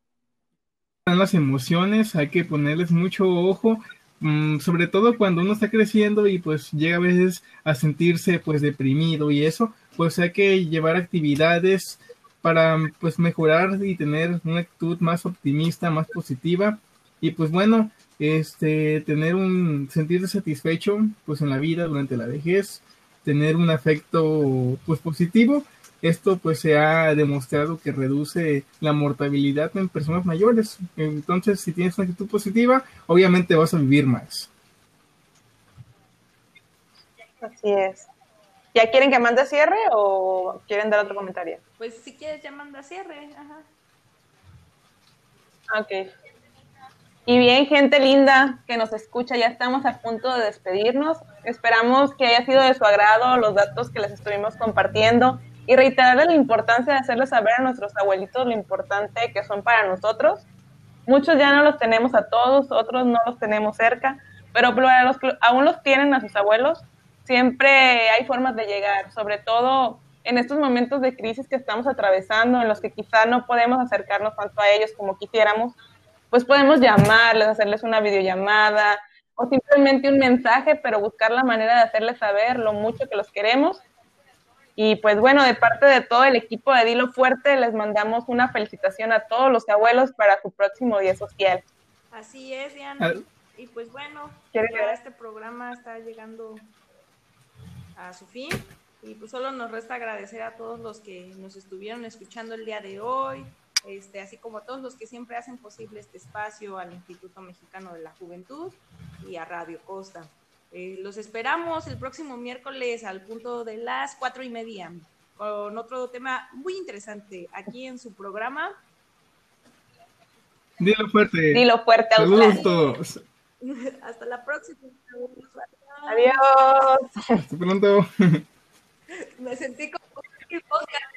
C: las emociones, hay que ponerles mucho ojo, mm, sobre todo cuando uno está creciendo y pues llega a veces a sentirse pues deprimido y eso, pues hay que llevar actividades para pues mejorar y tener una actitud más optimista, más positiva y pues bueno, este, tener un, sentirte satisfecho, pues en la vida durante la vejez, tener un afecto, pues positivo. Esto pues se ha demostrado que reduce la mortalidad en personas mayores. Entonces, si tienes una actitud positiva, obviamente vas a vivir más.
B: Así es. ¿Ya quieren que mande cierre o quieren dar otro comentario?
A: Pues si quieres ya manda cierre. Ajá.
B: Ok. Y bien, gente linda que nos escucha, ya estamos a punto de despedirnos. Esperamos que haya sido de su agrado los datos que les estuvimos compartiendo y reiterarles la importancia de hacerles saber a nuestros abuelitos lo importante que son para nosotros. Muchos ya no los tenemos a todos, otros no los tenemos cerca, pero para los que aún los tienen a sus abuelos, siempre hay formas de llegar, sobre todo en estos momentos de crisis que estamos atravesando, en los que quizá no podemos acercarnos tanto a ellos como quisiéramos pues podemos llamarles, hacerles una videollamada o simplemente un mensaje, pero buscar la manera de hacerles saber lo mucho que los queremos. Y pues bueno, de parte de todo el equipo de Dilo Fuerte, les mandamos una felicitación a todos los abuelos para su próximo día social.
A: Así es, Diana. Y pues bueno, ya este programa está llegando a su fin. Y pues solo nos resta agradecer a todos los que nos estuvieron escuchando el día de hoy, este, así como a todos los que siempre hacen posible este espacio, al Instituto Mexicano de la Juventud y a Radio Costa. Eh, los esperamos el próximo miércoles al punto de las cuatro y media con otro tema muy interesante aquí en su programa.
C: Dilo fuerte.
B: Dilo fuerte.
C: Saludos todos.
A: Hasta la próxima.
B: Adiós.
C: Hasta pronto.
A: Me sentí como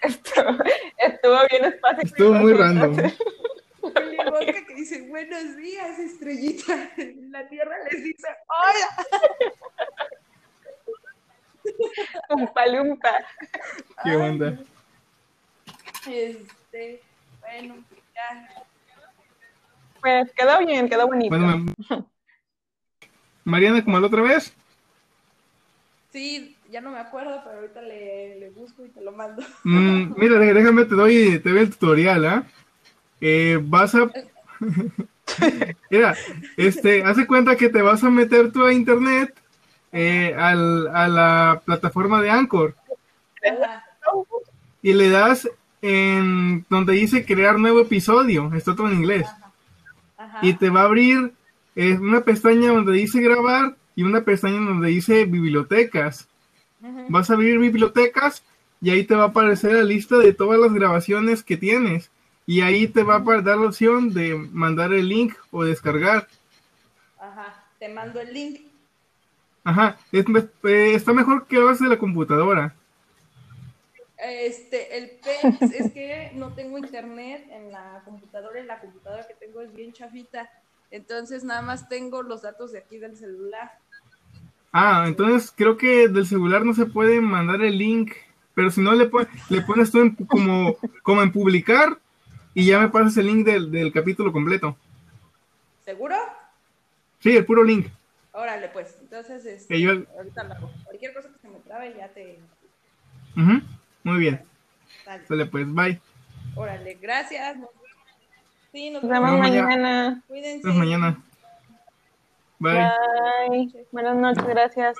B: Estuvo, estuvo bien espacio.
C: Estuvo muy random.
A: Willy que dice buenos días, estrellita. La tierra les dice hola.
B: Un palumpa.
C: ¿Qué onda?
A: Este, bueno, ya.
B: Pues quedó bien, quedó bonito. Bueno,
C: Mariana, ¿cómo la otra vez?
A: Sí, ya no me acuerdo, pero ahorita le, busco y te lo mando.
C: Mm, mira, déjame, te doy, te doy el tutorial, ¿ah? ¿eh? Vas a... mira, este, hace cuenta que te vas a meter tú a internet eh, al, a la plataforma de Anchor. Y le das en donde dice crear nuevo episodio, está todo en inglés. Y te va a abrir eh, una pestaña donde dice grabar y una pestaña donde dice bibliotecas. Vas a abrir bibliotecas y ahí te va a aparecer la lista de todas las grabaciones que tienes. Y ahí te va a dar la opción de mandar el link o descargar.
A: Ajá, te mando el link.
C: Ajá, eh, está mejor que lo hagas de la computadora.
A: Este, el PEX es que no tengo internet en la computadora y la computadora que tengo es bien chafita. Entonces nada más tengo los datos de aquí del celular.
C: Ah, entonces creo que del celular no se puede mandar el link, pero si no le, le pones tú como, como en publicar y ya me pasas el link del, capítulo completo.
A: ¿Seguro?
C: Sí, el puro link.
A: Órale, pues. Entonces, este, ahorita lo hago. Cualquier cosa que se me trabe ya te...
C: Muy bien. Dale. pues, bye.
A: Órale, gracias.
B: Sí, nos, vemos mañana.
A: Cuídense.
C: Nos vemos mañana.
B: Bye. Buenas noches, gracias.